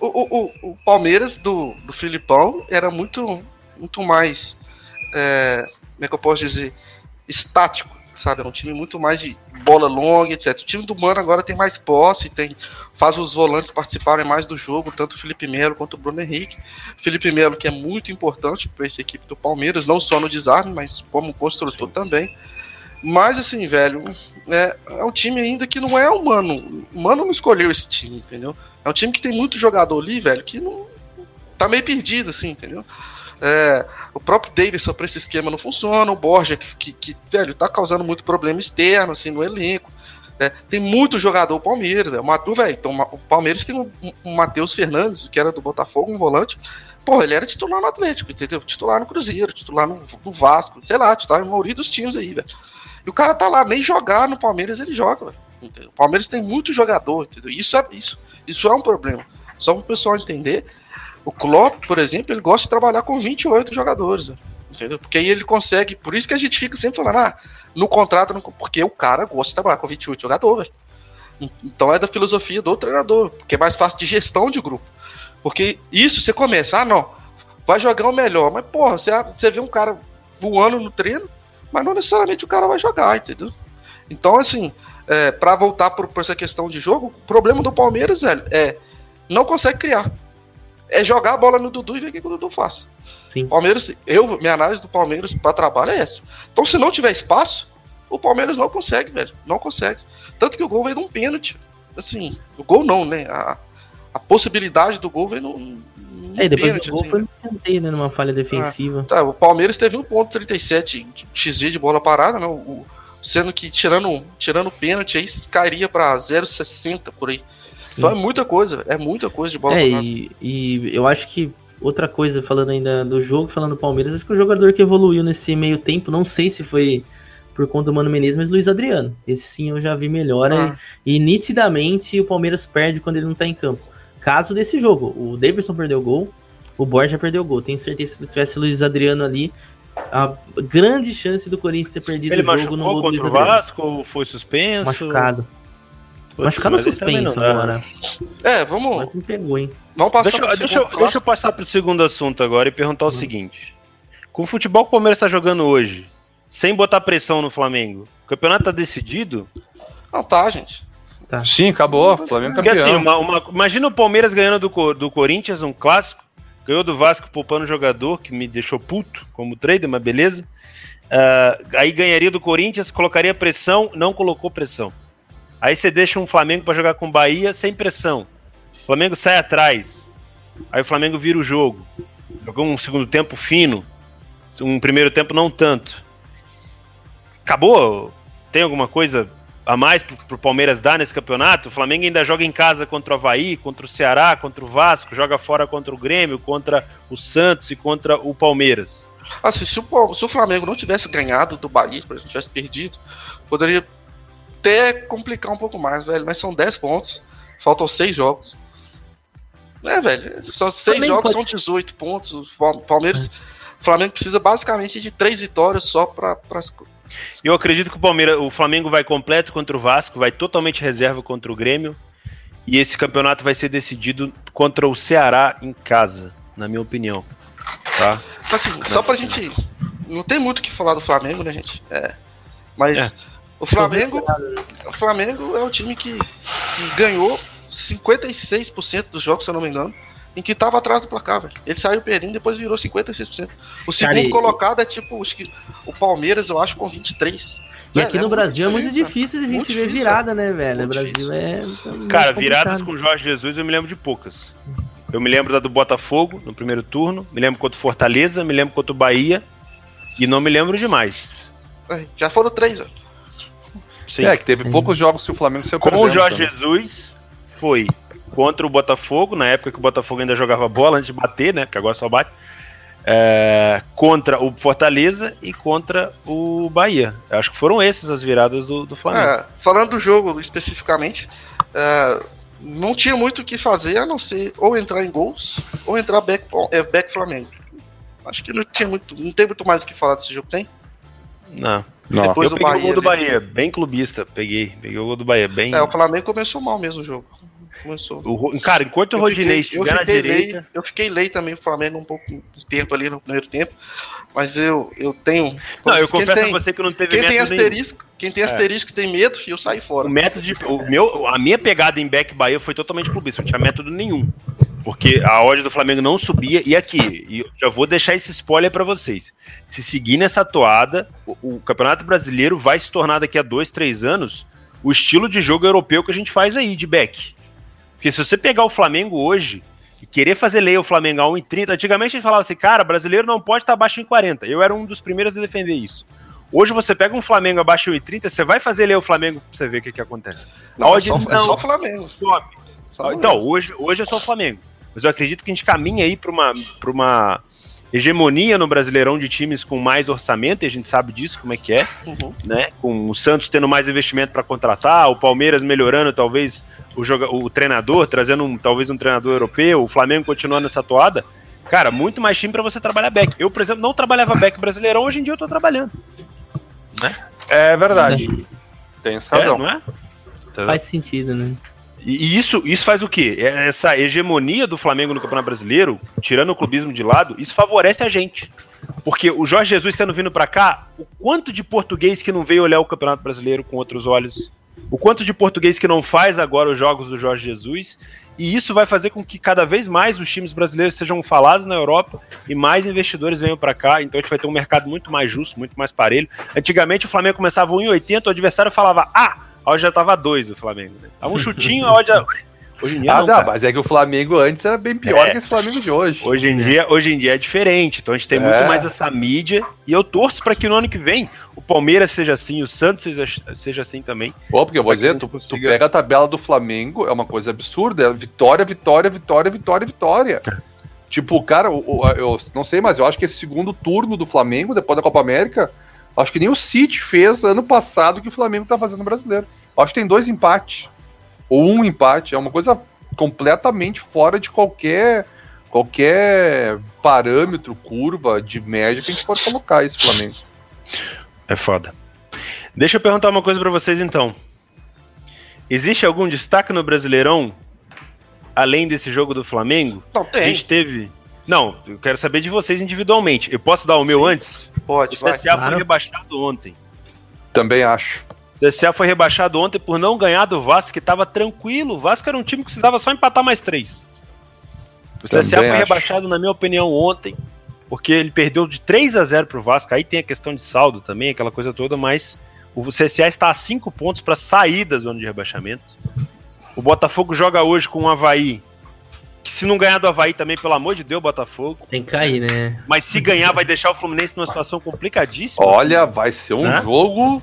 O, o, o, o Palmeiras do, do Filipão era muito, muito mais. é, como é que eu posso dizer? Estático, sabe? É um time muito mais de bola longa, etc. O time do Mano agora tem mais posse, tem, faz os volantes participarem mais do jogo, tanto o Felipe Melo quanto o Bruno Henrique. Felipe Melo, que é muito importante para essa equipe do Palmeiras, não só no desarme, mas como construtor também. Mas assim, velho, é, é um time ainda que não é o Mano. O Mano não escolheu esse time, entendeu? É um time que tem muito jogador ali, velho, que não. tá meio perdido, assim, entendeu? É, o próprio Davidson pra esse esquema não funciona, o Borja, que, que, que, velho, tá causando muito problema externo, assim, no elenco. É, tem muito jogador Palmeiras, velho. O Matu, velho, então, o Palmeiras tem um, um Matheus Fernandes, que era do Botafogo, um volante. Porra, ele era titular no Atlético, entendeu? Titular no Cruzeiro, titular no, no Vasco, sei lá, titular no maioria dos times aí, velho. E o cara tá lá, nem jogar no Palmeiras ele joga? O Palmeiras tem muito jogador, entendeu? Isso é, isso, isso é um problema. Só para o pessoal entender, o Klopp, por exemplo, ele gosta de trabalhar com 28 jogadores, entendeu? Porque aí ele consegue, por isso que a gente fica sempre falando, ah, no contrato, no- porque o cara gosta de trabalhar com 28 jogadores, velho. Então é da filosofia do treinador, porque é mais fácil de gestão de grupo. Porque isso você começa, ah, não, vai jogar o melhor, mas porra, você, você vê um cara voando no treino, mas não necessariamente o cara vai jogar, entendeu? Então, assim, é, para voltar por, por essa questão de jogo, o problema do Palmeiras, velho, é não consegue criar. É jogar a bola no Dudu e ver o que o Dudu faz. Sim. Palmeiras, eu, minha análise do Palmeiras para trabalho é essa. Então, se não tiver espaço, o Palmeiras não consegue, velho. Não consegue. Tanto que o gol veio de um pênalti. Assim, o gol não, né? A, a possibilidade do gol veio no, É, e depois pênalti, o gol assim, foi no escanteio, né? Numa falha defensiva. Tá, o Palmeiras teve 1.37 XG de bola parada, né? O, sendo que tirando tirando pênalti aí cairia para 0,60 por aí. Sim. Então é muita coisa, é muita coisa de bola. É, e, e eu acho que outra coisa, falando ainda do jogo, falando do Palmeiras, acho que o jogador que evoluiu nesse meio tempo, não sei se foi por conta do Mano Menezes, mas Luiz Adriano. Esse sim eu já vi melhor. Ah. E, e, nitidamente o Palmeiras perde quando ele não tá em campo. Caso desse jogo, o Davidson perdeu o gol, o Borja perdeu o gol. Tenho certeza que se tivesse Luiz Adriano ali, a grande chance do Corinthians ter perdido ele o jogo no gol do Luiz Adriano. Vasco ou foi suspenso? Machucado. Putz, Machucado suspenso agora. É, vamos. Mas me pegou, hein? Vamos passar deixa, pro deixa, eu, deixa eu passar pro segundo assunto agora e perguntar o hum. seguinte: Com o futebol que o Palmeiras está jogando hoje, sem botar pressão no Flamengo, o campeonato tá decidido? Não tá, gente. Tá. Sim, acabou. Flamengo Porque, campeão. Assim, uma, uma, imagina o Palmeiras ganhando do, do Corinthians, um clássico. Ganhou do Vasco poupando jogador, que me deixou puto como trader, mas beleza. Uh, aí ganharia do Corinthians, colocaria pressão, não colocou pressão. Aí você deixa um Flamengo para jogar com Bahia sem pressão. O Flamengo sai atrás. Aí o Flamengo vira o jogo. Jogou um segundo tempo fino. Um primeiro tempo não tanto. Acabou? Tem alguma coisa a mais pro, pro Palmeiras dar nesse campeonato. O Flamengo ainda joga em casa contra o Havaí, contra o Ceará, contra o Vasco, joga fora contra o Grêmio, contra o Santos e contra o Palmeiras. Assim, se o, se o Flamengo não tivesse ganhado do Bahia, por exemplo, tivesse perdido, poderia até complicar um pouco mais, velho. Mas são 10 pontos, faltam 6 jogos. É, velho, só 6 jogos são 18 pontos. O Palmeiras. É. O Flamengo precisa basicamente de 3 vitórias só para eu acredito que o Palmeiras, o Flamengo vai completo contra o Vasco, vai totalmente reserva contra o Grêmio. E esse campeonato vai ser decidido contra o Ceará em casa, na minha opinião. Tá? Assim, só pra gente. Não tem muito o que falar do Flamengo, né, gente? É. Mas é. o Flamengo. O Flamengo é o time que, que ganhou 56% dos jogos, se eu não me engano em que tava atrás do placar, velho. Ele saiu perdendo e depois virou 56%. O segundo Cara, colocado é tipo o Palmeiras, eu acho, com 23%. E aqui no é Brasil é muito difícil a gente ver virada, né, velho? O Brasil é. Cara, viradas com Jorge Jesus eu me lembro de poucas. Eu me lembro da do Botafogo no primeiro turno, me lembro contra o Fortaleza, me lembro contra o Bahia e não me lembro de mais. É, já foram três, velho. Sim. É, que teve poucos jogos que o Flamengo saiu Com o Jorge também. Jesus foi contra o Botafogo, na época que o Botafogo ainda jogava bola antes de bater, né? Porque agora só bate. É, contra o Fortaleza e contra o Bahia. Eu acho que foram essas as viradas do, do Flamengo. É, falando do jogo especificamente, é, não tinha muito o que fazer a não ser ou entrar em gols ou entrar back, é, back Flamengo. Acho que não tinha muito, não tem muito mais o que falar desse jogo, tem? Não. Não. Depois eu peguei Bahia, o gol do Bahia, bem clubista, peguei, peguei o gol do Bahia, bem. É, o Flamengo começou mal mesmo o jogo. Começou. O, cara, enquanto o Rodinei estiver na direita. Lei, eu fiquei lei também o Flamengo um pouco tempo ali no primeiro tempo. Mas eu, eu tenho. Não, eu confesso tem, a você que não teve quem tem asterisco, nenhum. Quem tem é. asterisco tem medo, eu saio fora. O método de, o meu, a minha pegada em back Bahia foi totalmente clubista, não tinha método nenhum. Porque a odd do Flamengo não subia. E aqui, e já vou deixar esse spoiler para vocês. Se seguir nessa toada, o, o Campeonato Brasileiro vai se tornar daqui a dois, três anos o estilo de jogo europeu que a gente faz aí, de back. Porque se você pegar o Flamengo hoje e querer fazer lei o Flamengo a 1,30, antigamente a gente falava assim, cara, brasileiro não pode estar abaixo em 40. Eu era um dos primeiros a defender isso. Hoje você pega um Flamengo abaixo de 1,30, você vai fazer ler o Flamengo pra você ver o que, que acontece. Não, é, só, não, é só Flamengo. Só então, hoje, hoje é só o Flamengo. Mas eu acredito que a gente caminha aí para uma, pra uma hegemonia no Brasileirão de times com mais orçamento, e a gente sabe disso, como é que é, uhum. né? Com o Santos tendo mais investimento para contratar, o Palmeiras melhorando talvez o, joga o treinador, trazendo um, talvez um treinador europeu, o Flamengo continuando essa toada. Cara, muito mais time para você trabalhar back. Eu, por exemplo, não trabalhava back brasileirão, hoje em dia eu tô trabalhando. Né? É verdade. Tem essa razão. É, não é? Faz sentido, né? E isso, isso faz o quê? É, essa hegemonia do Flamengo no Campeonato Brasileiro, tirando o clubismo de lado, isso favorece a gente. Porque o Jorge Jesus tendo vindo para cá, o quanto de português que não veio olhar o Campeonato Brasileiro com outros olhos, o quanto de português que não faz agora os jogos do Jorge Jesus, e isso vai fazer com que cada vez mais os times brasileiros sejam falados na Europa e mais investidores venham para cá, então a gente vai ter um mercado muito mais justo, muito mais parelho. Antigamente o Flamengo começava 1,80, o adversário falava: "Ah, a odd já tava 2 o Flamengo. Né? Tava um chutinho, a odd já... [laughs] Hoje em dia Ah, não, não, cara. mas é que o Flamengo antes era bem pior É. que esse Flamengo de hoje. Hoje em, dia, hoje em dia é diferente, então a gente tem É. muito mais essa mídia e eu torço pra que no ano que vem o Palmeiras seja assim, o Santos seja, seja assim também. Pô, porque eu vou Pra dizer, que tu, tu pega a tabela do Flamengo, é uma coisa absurda. É vitória, vitória, vitória, vitória, vitória. Tipo, cara, o- eu não sei, mas eu acho que esse segundo turno do Flamengo, depois da Copa América, acho que nem o City fez ano passado que o Flamengo tá fazendo no brasileiro. Acho que tem dois empates. Ou um empate. É uma coisa completamente fora de qualquer qualquer parâmetro, curva de média que a gente pode colocar esse Flamengo. É foda. Deixa eu perguntar uma coisa pra vocês então. Existe algum destaque no Brasileirão além desse jogo do Flamengo? Não, A tem. gente teve. Não, eu quero saber de vocês individualmente. Eu posso dar o meu Sim. antes? Pode, O vai. CSA foi Claro. rebaixado ontem. Também acho. O CSA foi rebaixado ontem por não ganhar do Vasco, que tava tranquilo. O Vasco era um time que precisava só empatar mais três. O CSA Também foi acho. rebaixado, na minha opinião, ontem, porque ele perdeu de 3 a 0 pro Vasco. Aí tem a questão de saldo também, aquela coisa toda, mas o CSA está a 5 pontos para sair da zona de rebaixamento. O Botafogo joga hoje com o Havaí. Que se não ganhar do Havaí também, pelo amor de Deus, Botafogo. Tem que cair, né? Mas se ganhar, vai deixar o Fluminense numa situação complicadíssima. Olha, vai ser um Né? jogo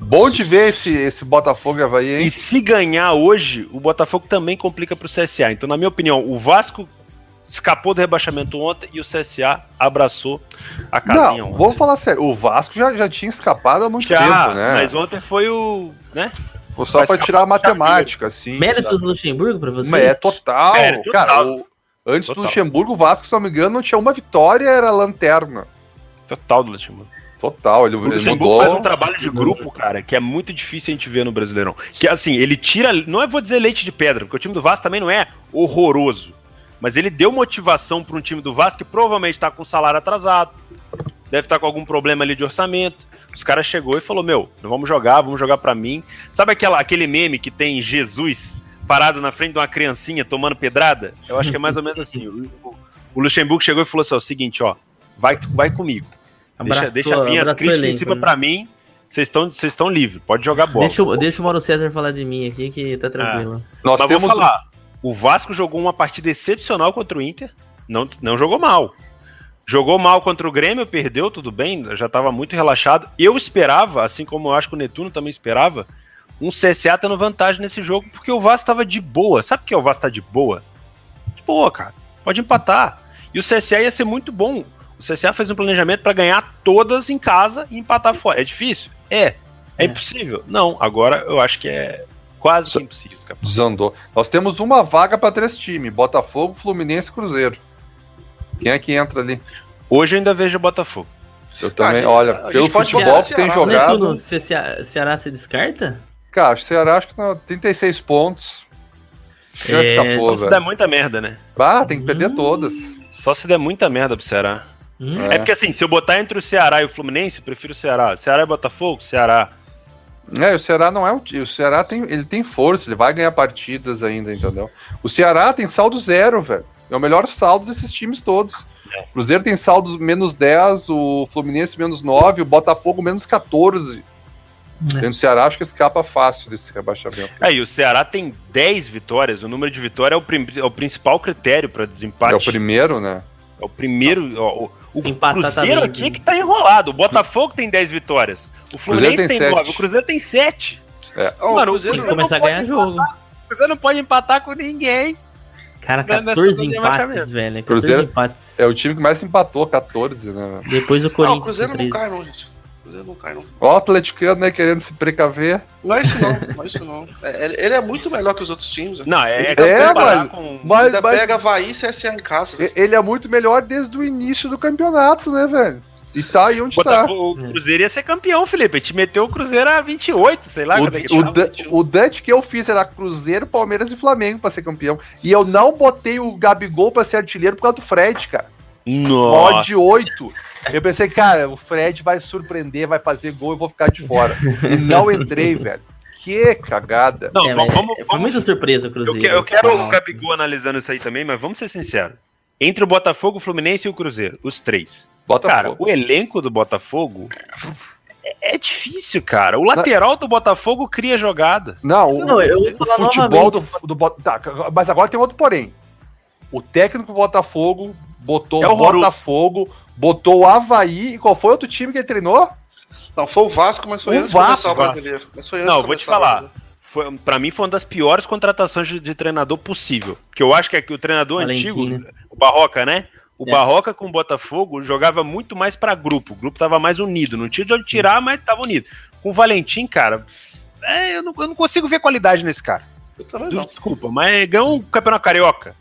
bom de ver esse, esse Botafogo e Havaí, hein? E se ganhar hoje, o Botafogo também complica pro CSA. Então, na minha opinião, o Vasco escapou do rebaixamento ontem e o CSA abraçou a casinha Não, ontem. vamos falar sério. O Vasco já, já tinha escapado há muito Já, tempo, né? mas ontem foi o. né? Foi só pra escapar tirar a matemática, assim. Méritos do Luxemburgo pra vocês? Mas é total. Mérito Cara, total. o- antes Total. do Luxemburgo, o Vasco, se não me engano, não tinha uma vitória, era lanterna. Total do Luxemburgo. Total, ele, O ele Luxemburgo mudou. faz um trabalho de grupo, cara, que é muito difícil a gente ver no Brasileirão. Que assim, ele tira. Não é vou dizer leite de pedra, porque o time do Vasco também não é horroroso. Mas ele deu motivação para um time do Vasco que provavelmente está com salário atrasado, deve estar com algum problema ali de orçamento. Os caras chegou e falou: Meu, não vamos jogar, vamos jogar para mim. Sabe aquela, aquele meme que tem Jesus parado na frente de uma criancinha tomando pedrada? Eu acho que é mais ou menos assim. O, o- Luxemburgo chegou e falou assim: ó, o seguinte, ó, vai, vai comigo. Deixa, Abraço deixa tua- vir as críticas em elenco, cima né? pra mim. Vocês estão vocês estão livres, pode jogar bola. Deixa, o- deixa o Mauro César falar de mim aqui, que tá tranquilo. Nós Mas temos vou falar, o Vasco jogou uma partida excepcional contra o Inter, não, não jogou mal. Jogou mal contra o Grêmio, perdeu, tudo bem, já estava muito relaxado. Eu esperava, assim como eu acho que o Netuno também esperava, um CSA tendo vantagem nesse jogo, porque o Vasco estava de boa. Sabe por que o Vasco tá de boa? De boa, cara. Pode empatar. E o CSA ia ser muito bom. O CSA fez um planejamento para ganhar todas em casa e empatar fora. É difícil? É. É, É. impossível? Não. Agora eu acho que é quase que impossível escapar. Desandou. Nós temos uma vaga pra três times: Botafogo, Fluminense e Cruzeiro. Quem é que entra ali? Hoje eu ainda vejo o Botafogo. Eu também, Ah, olha, a pelo futebol que tem Ceará, né? jogado. Netuno, Ce- Ce- Ceará se descarta? Cara, o Ceará acho que tá 36 pontos. Já É, escapou, Só se velho. der muita merda, né? Ah, tem que perder Hum. todas. Só se der muita merda pro Ceará. Hum? É. porque assim, se eu botar entre o Ceará e o Fluminense, eu prefiro o Ceará. Ceará e Botafogo? Ceará. É, o Ceará não é um time. O Ceará tem, ele tem força, ele vai ganhar partidas ainda, entendeu? O Ceará tem saldo zero, velho. É o melhor saldo desses times todos. É. O Cruzeiro tem saldos menos 10, o Fluminense menos 9, o Botafogo menos 14. É. Dentro do Ceará, acho que escapa fácil desse rebaixamento. Aí, o Ceará tem 10 vitórias. O número de vitória é o, prim- é o principal critério pra desempate. É o primeiro, né? É o primeiro. ó, o o empatar, tá Cruzeiro aqui é que tá enrolado. O Botafogo tem 10 vitórias. O Fluminense tem tem sete. 9. O Cruzeiro tem 7. É. Mano, o o Tem Cruzeiro que começar a não ganhar pode jogo. O Cruzeiro não pode empatar com ninguém. Cara, Não é nessa 14 zona de empates, velho. 14 Cruzeiro empates. É o time que mais empatou, 14, né? Depois do Não, o Corinthians. Cruzeiro não 13. cai, não, gente. O Cruzeiro não cai, não. Ó, o atleticano, né, querendo se precaver. Não é isso, não. Não é isso, não. É, ele- é muito melhor que os outros times. né? Não, é, É, comparar mas- com. Mas, Ainda mas pega Havaí e CSA em casa. e- ele é muito melhor desde o início do campeonato, né, velho? E tá aí onde tá. Botafogo, o Cruzeiro ia ser campeão, Felipe. Gente meteu o Cruzeiro a 28, sei lá. O, é que o, da- o Dante que eu fiz era Cruzeiro, Palmeiras e Flamengo pra ser campeão. E eu não botei o Gabigol pra ser artilheiro por causa do Fred, cara. Nossa. Odd 8. Eu pensei, cara, o Fred vai surpreender, vai fazer gol e vou ficar de fora. E não entrei, [laughs] velho. Que cagada. Não, É, vamos, vamos, foi vamos- muita surpresa o Eu, Cruzeiro. que- eu quero o Nossa. Gabigol analisando isso aí também, mas vamos ser sinceros. Entre o Botafogo, o Fluminense e o Cruzeiro, os três. Cara, Botafogo. o elenco do Botafogo é, é difícil, cara. O lateral do Botafogo cria jogada. Não, o, Não, eu vou o falar futebol do, novamente. do Bot- tá, mas agora tem outro porém. O técnico do Botafogo botou É o o Roru. Botafogo, botou o Havaí e qual foi outro time que ele treinou? Não, foi o Vasco, mas foi O antes Vasco, começar o brasileiro. Mas foi antes Não, vou te o falar. Foi, pra mim foi uma das piores contratações de, de treinador possível. Que eu acho que é que o treinador Valentim, antigo, né? o Barroca, né? O É. Barroca com o Botafogo jogava muito mais pra grupo. O grupo tava mais unido. Não tinha de onde tirar, mas tava unido. Com o Valentim, cara, é, eu, não, eu não consigo ver qualidade nesse cara. Desculpa, mas ganhou um campeonato carioca.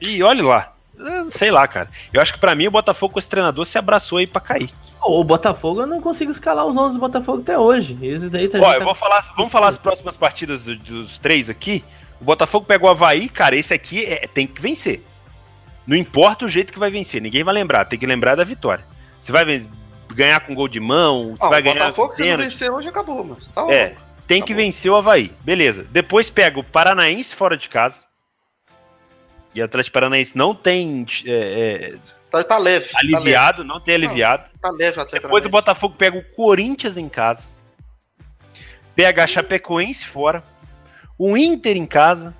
E olha lá. É, Sei lá, cara. Eu acho que pra mim o Botafogo com esse treinador se abraçou aí pra cair. O Botafogo, eu não consigo escalar os nomes do Botafogo até hoje. Esse daí tá, Ó, eu tá- vou falar, vamos falar as próximas partidas do- dos três aqui. O Botafogo pegou o Havaí, cara, esse aqui é- tem que vencer. Não importa o jeito que vai vencer, ninguém vai lembrar, tem que lembrar da vitória. Você vai ganhar com gol de mão, você Ah, vai o ganhar Botafogo, com se não vencer hoje, acabou, mano. Tá É, tem Tá que bom. vencer o Havaí. Beleza. Depois pega o Paranaense fora de casa. E o Atlético Paranaense não tem é, é, Tá, tá leve. Tá leve, aliviado, não tem aliviado. tá leve o Atlético Depois o. Botafogo pega o Corinthians em casa. Pega a Chapecoense fora. O Inter em casa.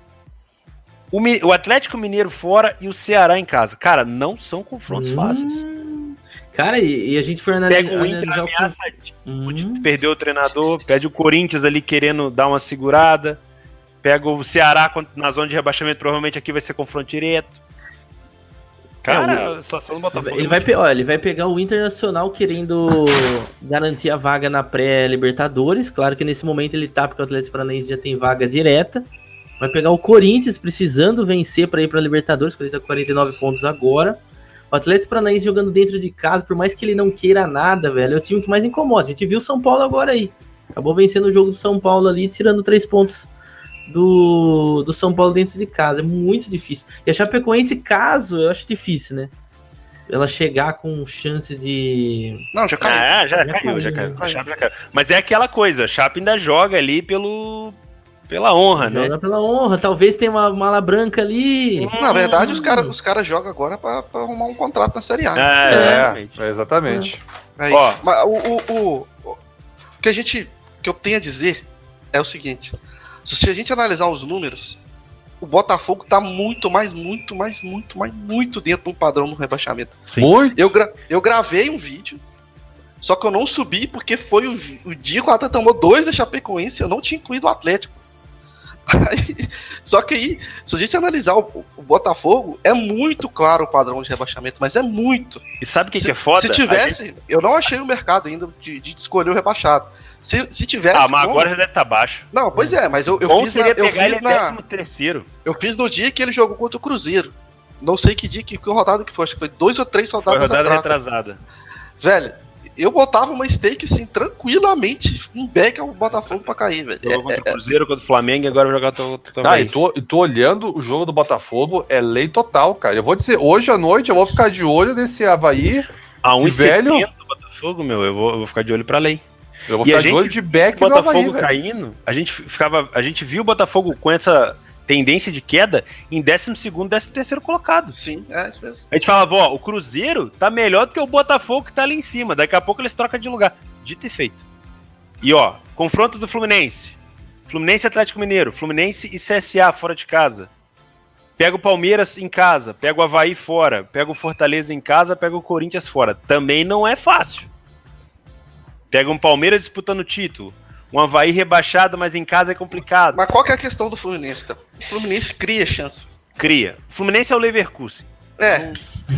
O, o Atlético Mineiro fora e o Ceará em casa. Cara, não são confrontos Hum, fáceis. Cara, e, e a gente foi analisar. Pega o Inter analisar o ameaça Hum, de perder o treinador. Pede o Corinthians ali querendo dar uma segurada. Pega o Ceará na zona de rebaixamento. Provavelmente aqui vai ser confronto direto. Cara, É, o- a situação do Botafogo. Ele vai, pe- ó, ele vai pegar o Internacional querendo [laughs] garantir a vaga na pré-Libertadores. Claro que nesse momento ele tá, porque o Atlético Paranaense já tem vaga direta. Vai pegar o Corinthians precisando vencer para ir para Libertadores, porque ele está com 49 pontos agora. O Atlético Paranaense jogando dentro de casa, por mais que ele não queira nada, velho, é o time que mais incomoda. A gente viu o São Paulo agora aí. Acabou vencendo o jogo do São Paulo ali, tirando três pontos do, do São Paulo dentro de casa. É muito difícil. E a Chapecoense, caso, eu acho difícil, né? Ela chegar com chance de. Não, já caiu. Ah, já, Já caiu, caiu, já né? caiu. A Caiu. Chape já caiu. Mas é aquela coisa, a Chape ainda joga ali pelo pela honra, né? Joga pela honra. Talvez tenha uma mala branca ali. Na verdade, os caras os cara jogam agora pra, pra arrumar um contrato na Série A. né? É, exatamente. É, exatamente. Aí, Ó. mas o, o, o, o que a gente. que eu tenho a dizer é o seguinte: se a gente analisar os números, o Botafogo tá muito mais, muito mais, muito mais, muito dentro do padrão no rebaixamento. Muito. Eu, gra eu gravei um vídeo, só que eu não subi porque foi o, o dia que o Atlético tomou dois da Chapecoense, eu não tinha incluído o Atlético. Aí, só que aí, se a gente analisar o, o Botafogo, é muito claro o padrão de rebaixamento, mas é muito. E sabe o que, que é foda? Se tivesse, gente- eu não achei o mercado ainda de, de escolher o rebaixado. Se, se tivesse. Ah, mas como- agora já deve estar baixo. Não, pois é, mas eu, eu Bom fiz, na, eu, pegar ele fiz é na, terceiro. eu fiz no dia que ele jogou contra o Cruzeiro. Não sei que dia, que, que rodada que foi, acho que foi dois ou três Foi rodadas rodada atrás. retrasada. Velho, eu botava uma stake assim, tranquilamente, em back ao Botafogo pra cair, velho. Jogou É, contra o Cruzeiro, contra o Flamengo e agora vai jogar o Ah, Havaí. e tô, e tô olhando o jogo do Botafogo, é lei total, cara. Eu vou dizer, hoje à noite eu vou ficar de olho nesse Havaí, A velho. 1,70 do Botafogo, meu, eu vou, eu vou ficar de olho pra lei. eu vou E a ficar de olho de back o no Havaí, Botafogo velho. caindo, a gente ficava, a gente viu o Botafogo com essa tendência de queda em 12 segundo, 13 terceiro colocado. Sim, é isso mesmo. A gente falava, ó, o Cruzeiro tá melhor do que o Botafogo que tá ali em cima. Daqui a pouco eles trocam de lugar. Dito e feito. E ó, confronto do Fluminense. Fluminense Atlético Mineiro. Fluminense e CSA fora de casa. Pega o Palmeiras em casa, pega o Havaí fora, pega o Fortaleza em casa, pega o Corinthians fora. Também não é fácil. Pega um Palmeiras disputando o título. Um Havaí rebaixado, mas em casa é complicado. Mas qual que é a questão do Fluminense, então? O Fluminense cria chance. Cria. O Fluminense é o Leverkusen. É.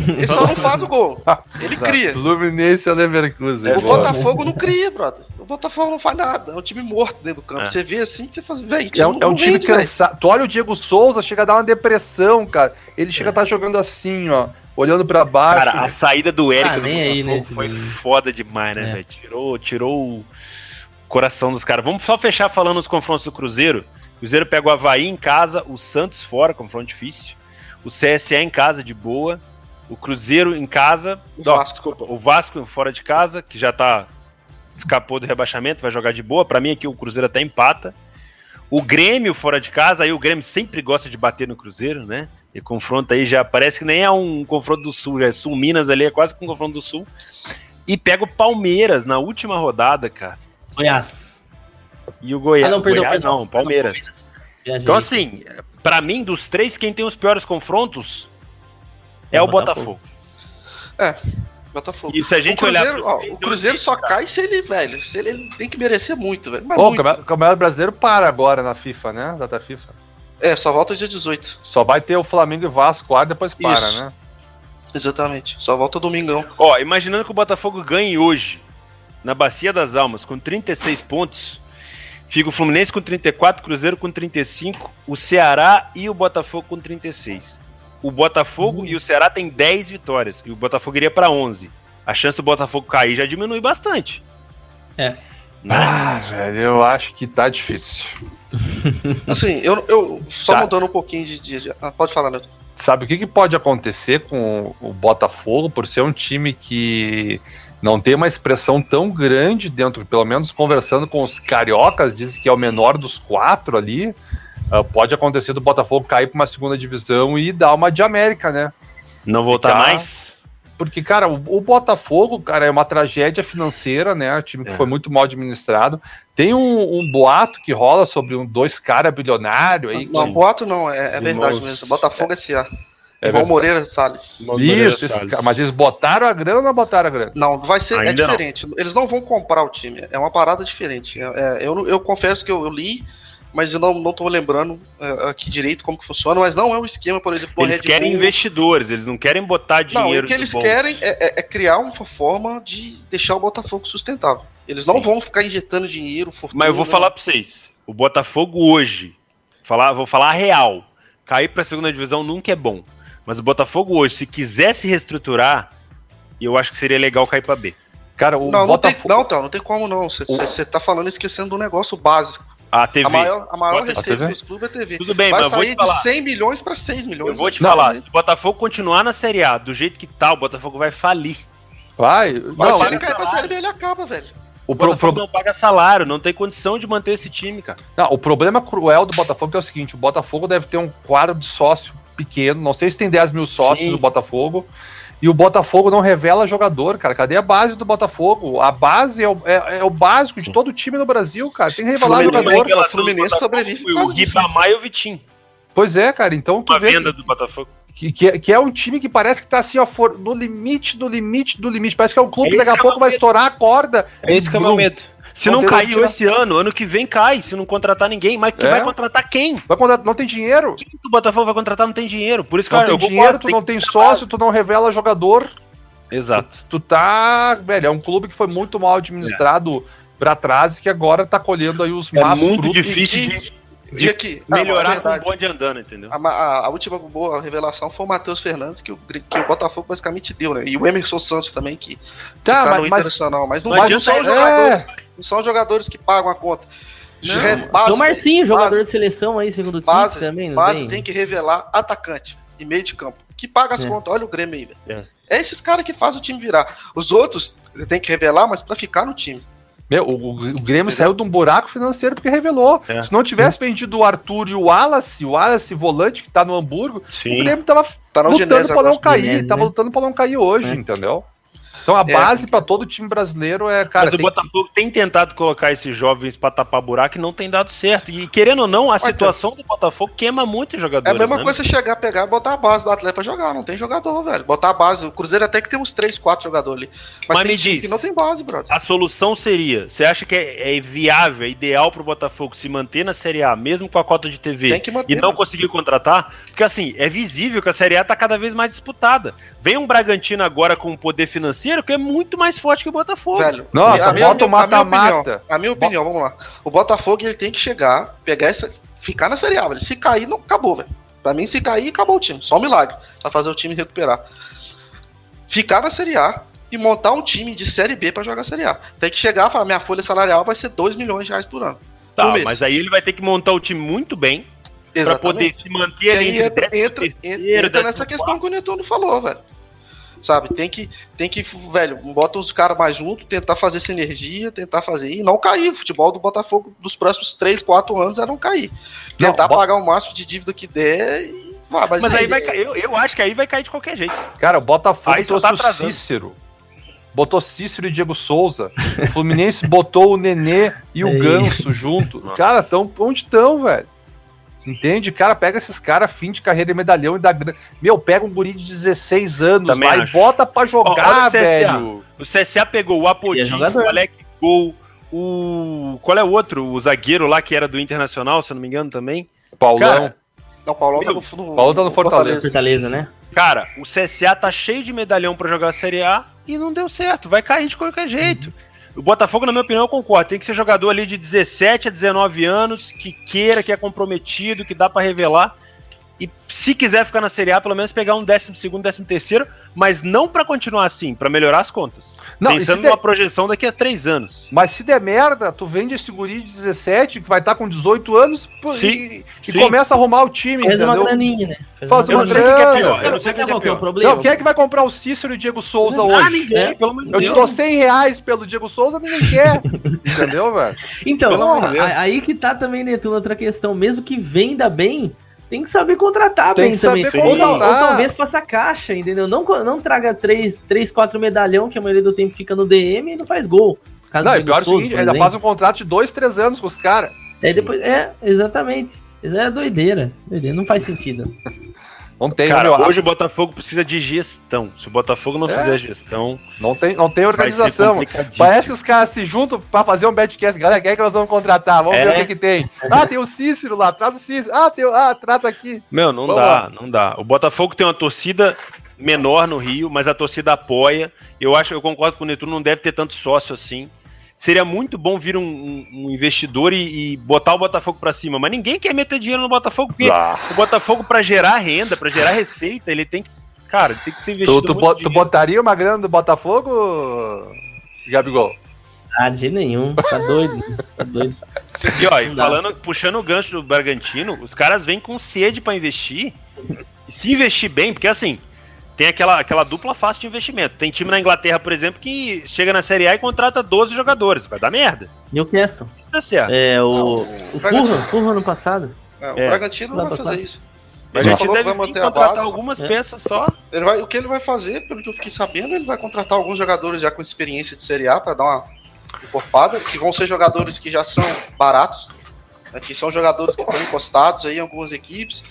Ele só não faz o gol. Ele cria. Fluminense e Leverkusen. É O boa. Botafogo não cria, brother. O Botafogo não faz nada. É um time morto dentro do campo. É. Você vê assim, você faz. Véi, É um, é um time rende, véi. cansado. Tu olha o Diego Souza, chega a dar uma depressão, cara. Ele chega a estar jogando assim, ó, olhando pra baixo. Cara, a saída do Eric Ah, do nem aí, né, foi foda demais, né, É. velho? Tirou, tirou o coração dos caras. Vamos só fechar falando os confrontos do Cruzeiro. O Cruzeiro pega o Havaí em casa, o Santos fora, confronto difícil. O CSA em casa, de boa. O Cruzeiro em casa. O Não, Vasco. desculpa, o Vasco fora de casa, que já tá. Escapou do rebaixamento, vai jogar de boa. Pra mim aqui o Cruzeiro até empata. O Grêmio fora de casa, aí o Grêmio sempre gosta de bater no Cruzeiro, né? E confronto aí já parece que nem é um confronto do Sul, já é Sul Minas ali, é quase que um confronto do Sul. e pega o Palmeiras na última rodada, cara. Goiás. E o Goiás. Ah, não, perdão, Goiás perdão. não, Palmeiras. Palmeiras. Então, assim, pra mim, dos três, quem tem os piores confrontos é, É o Botafogo. Botafogo. Botafogo. E se a gente o Cruzeiro, olhar. ó, o Cruzeiro só cai se ele, velho, se ele, ele tem que merecer muito, velho. Mas o muito. Campeonato- o Campeonato Brasileiro para agora na FIFA, né? Data FIFA. É, só volta dia 18. Só vai ter o Flamengo e Vasco lá, depois para, Isso. né? Exatamente. Só volta domingão. Ó, imaginando que o Botafogo ganhe hoje, na Bacia das Almas, com 36 pontos, fica o Fluminense com 34, Cruzeiro com 35, o Ceará e o Botafogo com 36. O Botafogo e o Ceará têm 10 vitórias, e o Botafogo iria pra 11. A chance do Botafogo cair já diminui bastante. É. Né? Ah, velho, eu acho que tá difícil. [laughs] Assim, eu, eu só Tá. mudando um pouquinho de. de- de- ah, pode falar, Neto. Sabe o que, que pode acontecer com o Botafogo por ser um time que não tem uma expressão tão grande dentro, pelo menos conversando com os cariocas, dizem que é o menor dos quatro ali. ah, pode acontecer do Botafogo cair para uma segunda divisão e dar uma de América, né? Não voltar Ficar- mais? Porque, cara, o, o Botafogo, cara, é uma tragédia financeira, né? O time que É. foi muito mal administrado. Tem um, um boato que rola sobre um, dois caras bilionários aí. Não, que- boato não, é, é verdade Irmãos- mesmo. Botafogo S.A. É verdade. Moreira Salles. Moreira Isso, esses Salles. mas eles botaram a grana ou não botaram a grana? Não, vai ser. é Ainda não. diferente. Eles não vão comprar o time. É uma parada diferente. É, é, eu, não- eu confesso que eu, eu li, mas eu não, não tô lembrando é, aqui direito como que funciona. Mas não é o esquema, por exemplo, Eles Red querem Bull. investidores, eles não querem botar Não, dinheiro o que eles bolso. querem é, é- é criar uma forma de deixar o Botafogo sustentável. Eles não Sim. vão ficar injetando dinheiro, fortuna. Mas eu vou falar pra vocês. O Botafogo hoje, falar, vou falar a real. Cair pra segunda divisão nunca é bom. Mas o Botafogo hoje, se quiser se reestruturar, eu acho que seria legal cair pra B. Cara, o Não, não tem, Botafogo. não, então, não tem como não. Você tá falando esquecendo do negócio básico. A TV. A maior, a maior receita dos clubes é TV. Tudo bem, Vai mas eu vou sair te falar. de 100 milhões pra 6 milhões. Eu vou te Não, falar, se o Botafogo continuar na Série A do jeito que tá, o Botafogo vai falir. Vai. Mas Não, se ele cair pra salário. Série B, ele acaba, velho. o, O Botafogo pro- não paga salário, não tem condição de manter esse time, cara. não, o problema cruel do Botafogo é o seguinte: o Botafogo deve ter um quadro de sócio pequeno. Não sei se tem 10 mil Sim. sócios do Botafogo. E o Botafogo não revela jogador, cara. Cadê a base do Botafogo? A base é o, é- é o básico de todo time no Brasil, cara. Tem que revelar Fluminense- jogador. Fluminense- Fluminense sobrevive O. Ribamar e o Vitinho. Pois é, cara. Então tu Uma vê venda do Botafogo. que, que, é, que é um time que parece que tá assim, ó, for- no limite, do limite, do limite. Parece que é um clube É que daqui a que é pouco o vai estourar a corda. É isso que é o meu medo. Se Não não caiu tirar. esse ano, ano que vem cai. Se não contratar ninguém, mas que É. vai contratar quem? Vai contratar- não tem dinheiro. Quem que o Botafogo vai contratar não tem dinheiro. Por isso que Não cara, tem eu dinheiro, tu tem não que tem sócio, tu não revela jogador. Exato. Tu tá, velho, é um clube que foi muito mal administrado pra trás e que agora tá colhendo aí os É maços muito frutos. difícil e- de E aqui, ah, melhorar é com o bonde andando, entendeu? A, a- a última boa revelação foi o Matheus Fernandes, que o, que o Botafogo basicamente deu, né? E o Emerson Santos também, que Tá, tá, no mas, mas Internacional. Mas não, Não mas não são é. jogadores. Não são jogadores que pagam a conta. Não. Base, o Marcinho, jogador base- de seleção aí, segundo o base, também, não base tem? tem que revelar atacante e meio de campo. Que paga as É. contas. Olha o Grêmio aí, velho. É. É. esses caras que fazem o time virar. Os outros tem que revelar, mas pra ficar no time. meu, o, o Grêmio saiu de um buraco financeiro porque revelou. É. Se não tivesse vendido o Arthur e o Wallace, o Wallace volante que tá no Hamburgo, o Sim. Grêmio tava Tá na lutando pra não cair. Udinese, tava né? lutando pra não cair hoje, É. entendeu? Então a É. base pra todo time brasileiro é, cara. Mas o Botafogo tem tentado colocar esses jovens pra tapar buraco e não tem dado certo. E querendo ou não, a situação do Botafogo queima muito os É a mesma né? coisa você chegar, pegar e botar a base do atleta pra jogar. Não tem jogador, velho. Botar a base. O Cruzeiro até que tem uns 3, 4 jogadores ali. Mas, Mas me diz. que não tem base, brother. A solução seria: você acha que é, é viável, é ideal pro Botafogo se manter na Série A, mesmo com a cota de TV, Tem que manter. e não mano. conseguir contratar? Porque assim, é visível que a Série A tá cada vez mais disputada. Vem um Bragantino agora com um poder financeiro que é muito mais forte que o Botafogo. Velho, Nossa, a minha- bota o a minha mata-mata. opinião- A minha opinião, vamos lá. O Botafogo ele tem que chegar, pegar essa. Ficar na Série A, velho. Se cair, não acabou, velho. Pra mim, se cair, acabou o time. Só um milagre. Pra fazer o time recuperar. Ficar na Série A e montar um time de Série B pra jogar Série A. Tem que chegar e falar: minha folha salarial vai ser 2 milhões de reais por ano. tá, por mas aí ele vai ter que montar o time muito bem pra Exatamente. poder se manter ali entre entra, entra, entra, entra nessa questão que o Netuno falou, velho. Sabe, tem que, tem que, velho, bota os caras mais juntos, tentar fazer sinergia, tentar fazer e não cair. O futebol do Botafogo dos próximos 3, 4 anos é não cair. Não, Tentar bo- pagar o máximo de dívida que der e. Ah, mas Mas aí vai é- cair, eu, eu acho que aí vai cair de qualquer jeito. Cara, o Botafogo Aí trouxe tá o atrasando. Cícero. botou Cícero e Diego Souza. O Fluminense botou o Nenê e o Ei. [laughs] Ganso junto. Nossa. Cara, tão, onde estão, velho? Entende? Cara, pega esses caras, fim de carreira e medalhão e dá grana. Meu, pega um guri de 16 anos Também lá e acho. bota pra Ó, jogar, o CSA. velho. O CSA pegou o Apodi, E é o Alec Gol, o. Qual é o outro? O zagueiro lá que era do Internacional, se eu não me engano também. Paulão. Cara, Não, o Paulão tá Meu, no, no, Paulão tá no Fortaleza. Fortaleza, né? Cara, o CSA tá cheio de medalhão pra jogar a Série A e não deu certo. Vai cair de qualquer jeito. O Botafogo, na minha opinião, eu concordo. Tem que ser jogador ali de 17 a 19 anos, que queira, que é comprometido, que dá pra revelar. E se quiser ficar na Série A, pelo menos pegar um 12 segundo, 13 terceiro, mas não pra continuar assim, pra melhorar as contas. Não, e Pensando der- numa projeção daqui a três anos. Mas se der merda, tu vende esse guri de 17, que vai estar com 18 anos, pô, Sim, e, e sim. começa a arrumar o time, Faz uma entendeu? graninha, né? Faz Eu uma não é grana. pior. Eu não sei qual é que é o problema? Não, quem é que vai comprar o Cícero e o Diego Souza Ah, hoje? ninguém, É. pelo Eu te dou 100 reais pelo Diego Souza, ninguém quer. [laughs] entendeu, velho? Então, Pelo aí que tá também, Netuno, outra questão. Mesmo que venda bem, tem que saber contratar Tem bem que saber também. Ou, tal- ou contratar. talvez faça caixa, entendeu? Não, não traga 3, três 4 medalhão, que a maioria do tempo fica no DM e não faz gol. Caso Não, pior é o Souza, seguinte, ainda faz um contrato de 2, 3 anos com os caras. Aí depois, é, exatamente. Isso é doideira. doideira. Não faz sentido. [laughs] Não tem, Cara, meu, hoje o Botafogo precisa de gestão. Se o Botafogo não É. fizer gestão, não tem, não tem organização. Parece que os caras se juntam pra fazer um badcast. Galera, quem é que nós vamos contratar? Vamos ver É. o que, que tem. Ah, tem o Cícero lá, traz o Cícero. Ah, tem. Ah, trata aqui. Meu, não Vamos dá, lá. não dá. O Botafogo tem uma torcida menor no Rio, mas a torcida apoia. Eu acho, eu concordo com o Netuno, não deve ter tanto sócio assim. Seria muito bom vir um, um- um investidor e, e botar o Botafogo pra cima, mas ninguém quer meter dinheiro no Botafogo, porque Ah. o Botafogo pra gerar renda, pra gerar receita, ele tem que, cara, ele tem que ser Tu, investido tu, muito bo- tu botaria uma grana do Botafogo, Gabigol? Ah, de jeito nenhum. Tá doido. Tá doido. E ó, e falando, puxando o gancho do Bragantino, os caras vêm com sede pra investir. E se investir bem, porque assim, tem aquela, aquela dupla face de investimento. Tem time na Inglaterra, por exemplo, que chega na Série A e contrata 12 jogadores. Vai dar merda. Newcastle. Dá certo. É, o, Não, o o Fulham ano passado. É, o É. Bragantino não Vai vai fazer isso. a Ele gente falou que deve vai vir manter a contratar base. algumas É. peças só. Ele vai, o que ele vai fazer, pelo que eu fiquei sabendo, ele vai contratar alguns jogadores já com experiência de Série A para dar uma encorpada, que vão ser jogadores que já são baratos, né, que são jogadores que estão encostados aí em algumas equipes,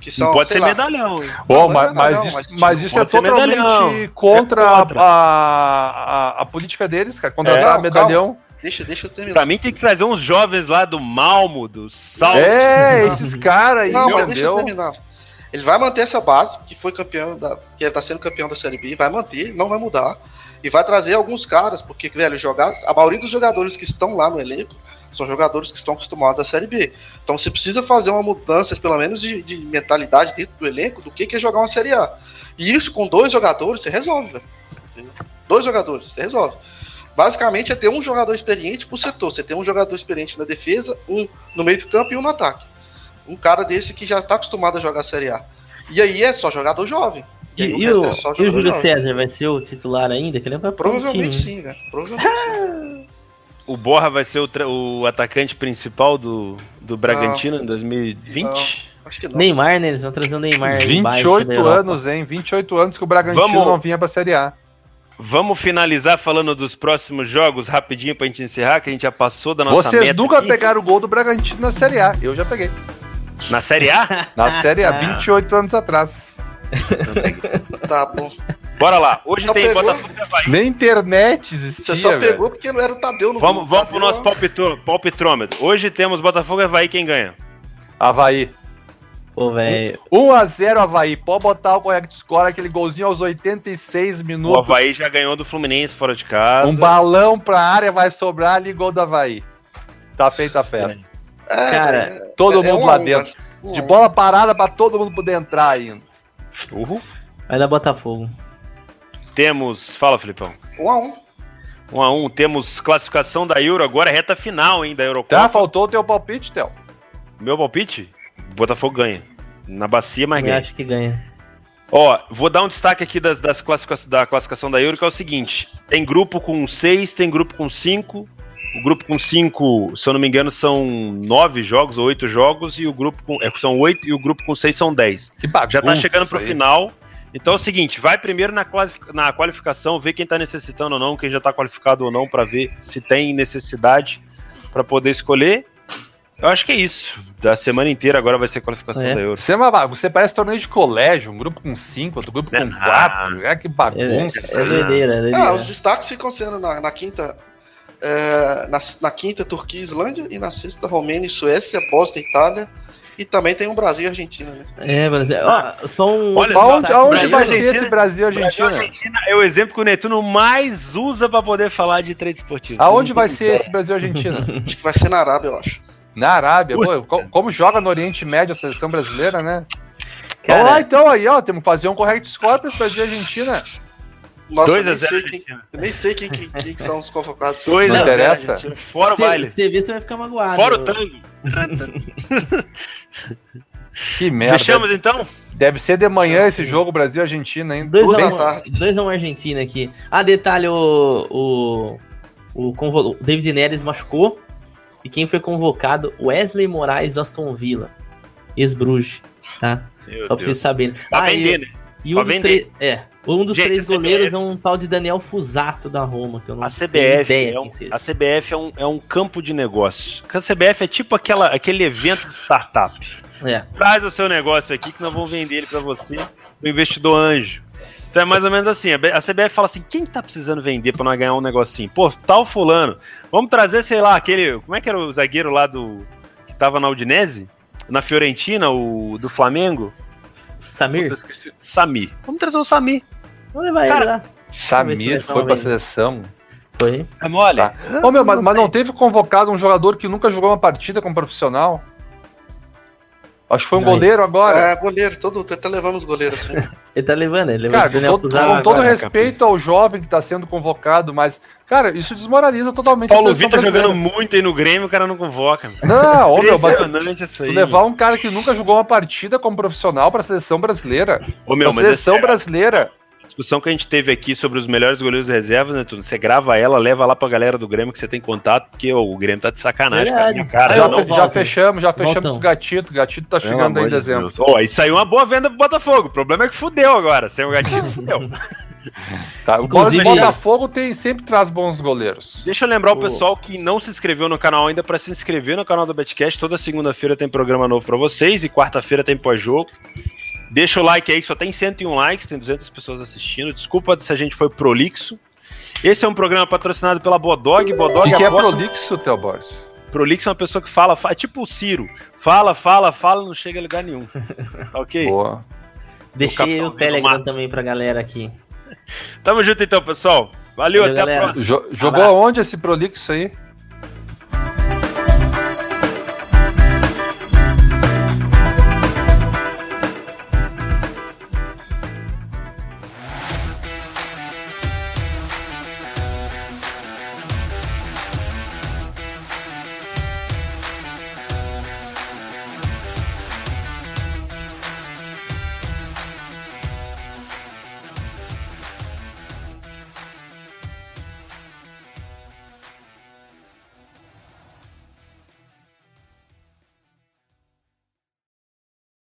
que são, Não pode ser lá, medalhão. é mas, mas isso, mas, tipo, mas isso é pode ser totalmente medalhão. contra, É contra. A, a, a política deles, cara. Contratar É. medalhão. Deixa, deixa eu terminar. Pra mim tem que trazer uns jovens lá do Malmo, do Sal. É, esses caras aí, Não, mas deixa eu terminar. Ele vai manter essa base, que foi campeão da. que está sendo campeão da Série B, vai manter, não vai mudar. E vai trazer alguns caras, porque, velho, jogar. A maioria dos jogadores que estão lá no elenco são jogadores que estão acostumados à Série B. Então você precisa fazer uma mudança, pelo menos, de, de mentalidade dentro do elenco do que que é jogar uma Série A. E isso com dois jogadores você resolve, velho. Dois jogadores, você resolve. Basicamente é ter um jogador experiente por setor. Você tem um jogador experiente na defesa, um no meio do campo e um no ataque. Um cara desse que já está acostumado a jogar a Série A. E aí é só jogador jovem. E, e o, é só e o Júlio jovem. César vai ser o titular ainda? Que ele é Provavelmente time, sim, velho. Provavelmente sim. [laughs] O Borra vai ser o, tra- o atacante principal do, do Bragantino em 2020. Acho que né? não. Neymar, né? Eles vão trazer o Neymar aí baixo da 28 Europa. anos, hein? 28 anos que o Bragantino Vamos. não vinha pra Série A. Vamos finalizar falando dos próximos jogos rapidinho pra gente encerrar, que a gente já passou da nossa Vocês meta nunca aqui. pegaram o gol do Bragantino na Série A. Eu já peguei. Na Série A? Na Série A, Ah. 28 anos atrás. [laughs] Tá bom. Bora lá. Hoje Só tem pegou? Botafogo e Havaí. Nem internet existia, Você só velho. pegou porque não era o Tadeu no Vamos, vamos pro Tadeu, nosso ó. palpitô- palpitrômetro. Hoje temos Botafogo e Havaí, quem ganha? Havaí. Pô, velho. 1x0 Havaí. Pode botar o Goiás Score, aquele golzinho aos 86 O minutos. Havaí já ganhou do Fluminense fora de casa. Um balão pra área vai sobrar ali, gol do Havaí. Tá feita a festa. É, Cara, é, todo é mundo um lá dentro. Um De bola parada pra todo mundo poder entrar ainda. Uhul. Vai dar Botafogo. Temos. Fala, Filipão. Um a um. 1 um a 1 um. Temos classificação da Euro agora, reta final, hein, da Eurocopa. Tá, faltou o teu palpite, Théo. Meu palpite? Botafogo ganha. Na bacia, mas Eu ganha. acho que ganha. Ó, vou dar um destaque aqui das, das classifica da classificação da Euro, que é o seguinte: tem grupo com 6, tem grupo com 5. O grupo com 5, se eu não me engano, são 9 jogos ou 8 jogos, e o grupo com. É, são 8 e o grupo com 6 são 10. Que bagunça Já tá chegando pro aí. final. Então é o seguinte, vai primeiro na, qualific- na qualificação, ver quem tá necessitando ou não, quem já tá qualificado ou não, pra ver se tem necessidade pra poder escolher. Eu acho que é isso. Da semana inteira agora vai ser qualificação É. da Euro. Você, é uma- você parece torneio de colégio, um grupo com cinco, outro grupo com Não. quatro. É que É, bagunça. é doideira, é doideira. Ah, os destaques ficam sendo na, na quinta. é, na, na quinta, Turquia e Islândia, e na sexta, Romênia e Suécia, Bósnia e Itália. E também tem o Brasil e Argentina, né? É, mas é, ó, só um. Olha, destaque aonde pra vai ser Argentina? esse Brasil e Brasil Argentina? Argentina é o exemplo que o Netuno mais usa pra poder falar de trade esportivo. Aonde vai ser esse Brasil e Argentina? [laughs] Acho que vai ser na Arábia, eu acho. Na Arábia. Pô, co- como joga no Oriente Médio a seleção brasileira, né? Cara, Vamos lá então aí, ó. Temos que fazer um correct score pra esse Brasil e Argentina. Nossa, eu 2 a nem 0 sei quem, Argentina. eu nem sei quem, quem, quem que são os convocados. 2 Não 0 interessa. Argentina. Fora o cê- baile. Você vê, você vai ficar magoado. Fora o tango. [laughs] Que merda. Fechamos então? Deve ser de manhã esse jogo Brasil e Argentina, hein? 2 Duas a da 1 tarde. 2 a 1 Argentina aqui. Ah, detalhe, o. O, o, convo- o David Neres machucou. E quem foi convocado? Wesley Moraes do Aston Villa. Ex-Bruges. Tá? Meu Só pra Deus. vocês saberem. Pra Ah, e- vender, E Pra um dos três. É. Um dos Gente, três CBF goleiros é um tal de Daniel Fusato da Roma, que eu não A CBF, ideia é um, a CBF é um, é um campo de negócio. A CBF é tipo aquela, aquele evento de startup. É. Traz o seu negócio aqui que nós vamos vender ele pra você, o investidor anjo. Então é mais ou menos assim, a CBF fala assim, quem tá precisando vender pra nós ganhar um negocinho? Pô, tal fulano, vamos trazer, sei lá, aquele, como é que era o zagueiro lá do, que tava na Udinese? Na Fiorentina, o do Flamengo? Samir? Puta, esqueci. Sami. Vamos trazer o Sami. Vamos levar Cara, ele lá. Samir foi pra seleção. Foi. É mole? Tá. Ô, meu, mas, mas não teve convocado um jogador que nunca jogou uma partida como profissional? Acho que foi um Não, goleiro agora. É, goleiro, todo, tá levando os goleiros assim. [laughs] Ele tá levando, ele levou Cara, o com Daniel todo, com todo agora, respeito ao jovem que tá sendo convocado, mas, cara, isso desmoraliza totalmente Paulo a seleção Vitor brasileira. jogando muito aí no Grêmio, o cara não convoca. Não, ô, meu, mas tu- Impressionante isso aí. levar um cara que nunca jogou uma partida como profissional pra seleção brasileira. Ô, meu, pra seleção essa brasileira. discussão que a gente teve aqui sobre os melhores goleiros de reserva, né, Tuno? Você grava ela, leva lá pra galera do Grêmio que você tem contato, porque ô, o Grêmio tá de sacanagem. Minha cara, Aí, já, não, já fechamos, já fechamos Waltão. com o Gatito. O Gatito tá chegando aí em dezembro. Ó, e saiu uma boa venda pro Botafogo. O problema é que fudeu agora. Sem o gatinho, fudeu. [laughs] [laughs] Tá, o Inclusive- Botafogo tem, sempre traz bons goleiros. Deixa eu lembrar o pessoal que não se inscreveu no canal ainda pra se inscrever no canal do Betcast. Toda segunda-feira tem programa novo pra vocês e quarta-feira tem pós-jogo. Deixa o like aí, que só tem 101 likes, tem 200 pessoas assistindo. Desculpa se a gente foi prolixo. Esse é um programa patrocinado pela Bodog. O Bodog que, que é aposta- prolixo, Teoboris? Prolixo é uma pessoa que fala, fa- é tipo o Ciro. Fala, fala, fala, não chega a lugar nenhum. Tá [laughs] ok? Boa. Deixei o do Telegram também pra galera aqui. Tamo junto então, pessoal. Valeu, Valeu, até a galera. próxima. Jo- jogou Abraço. aonde esse prolixo aí?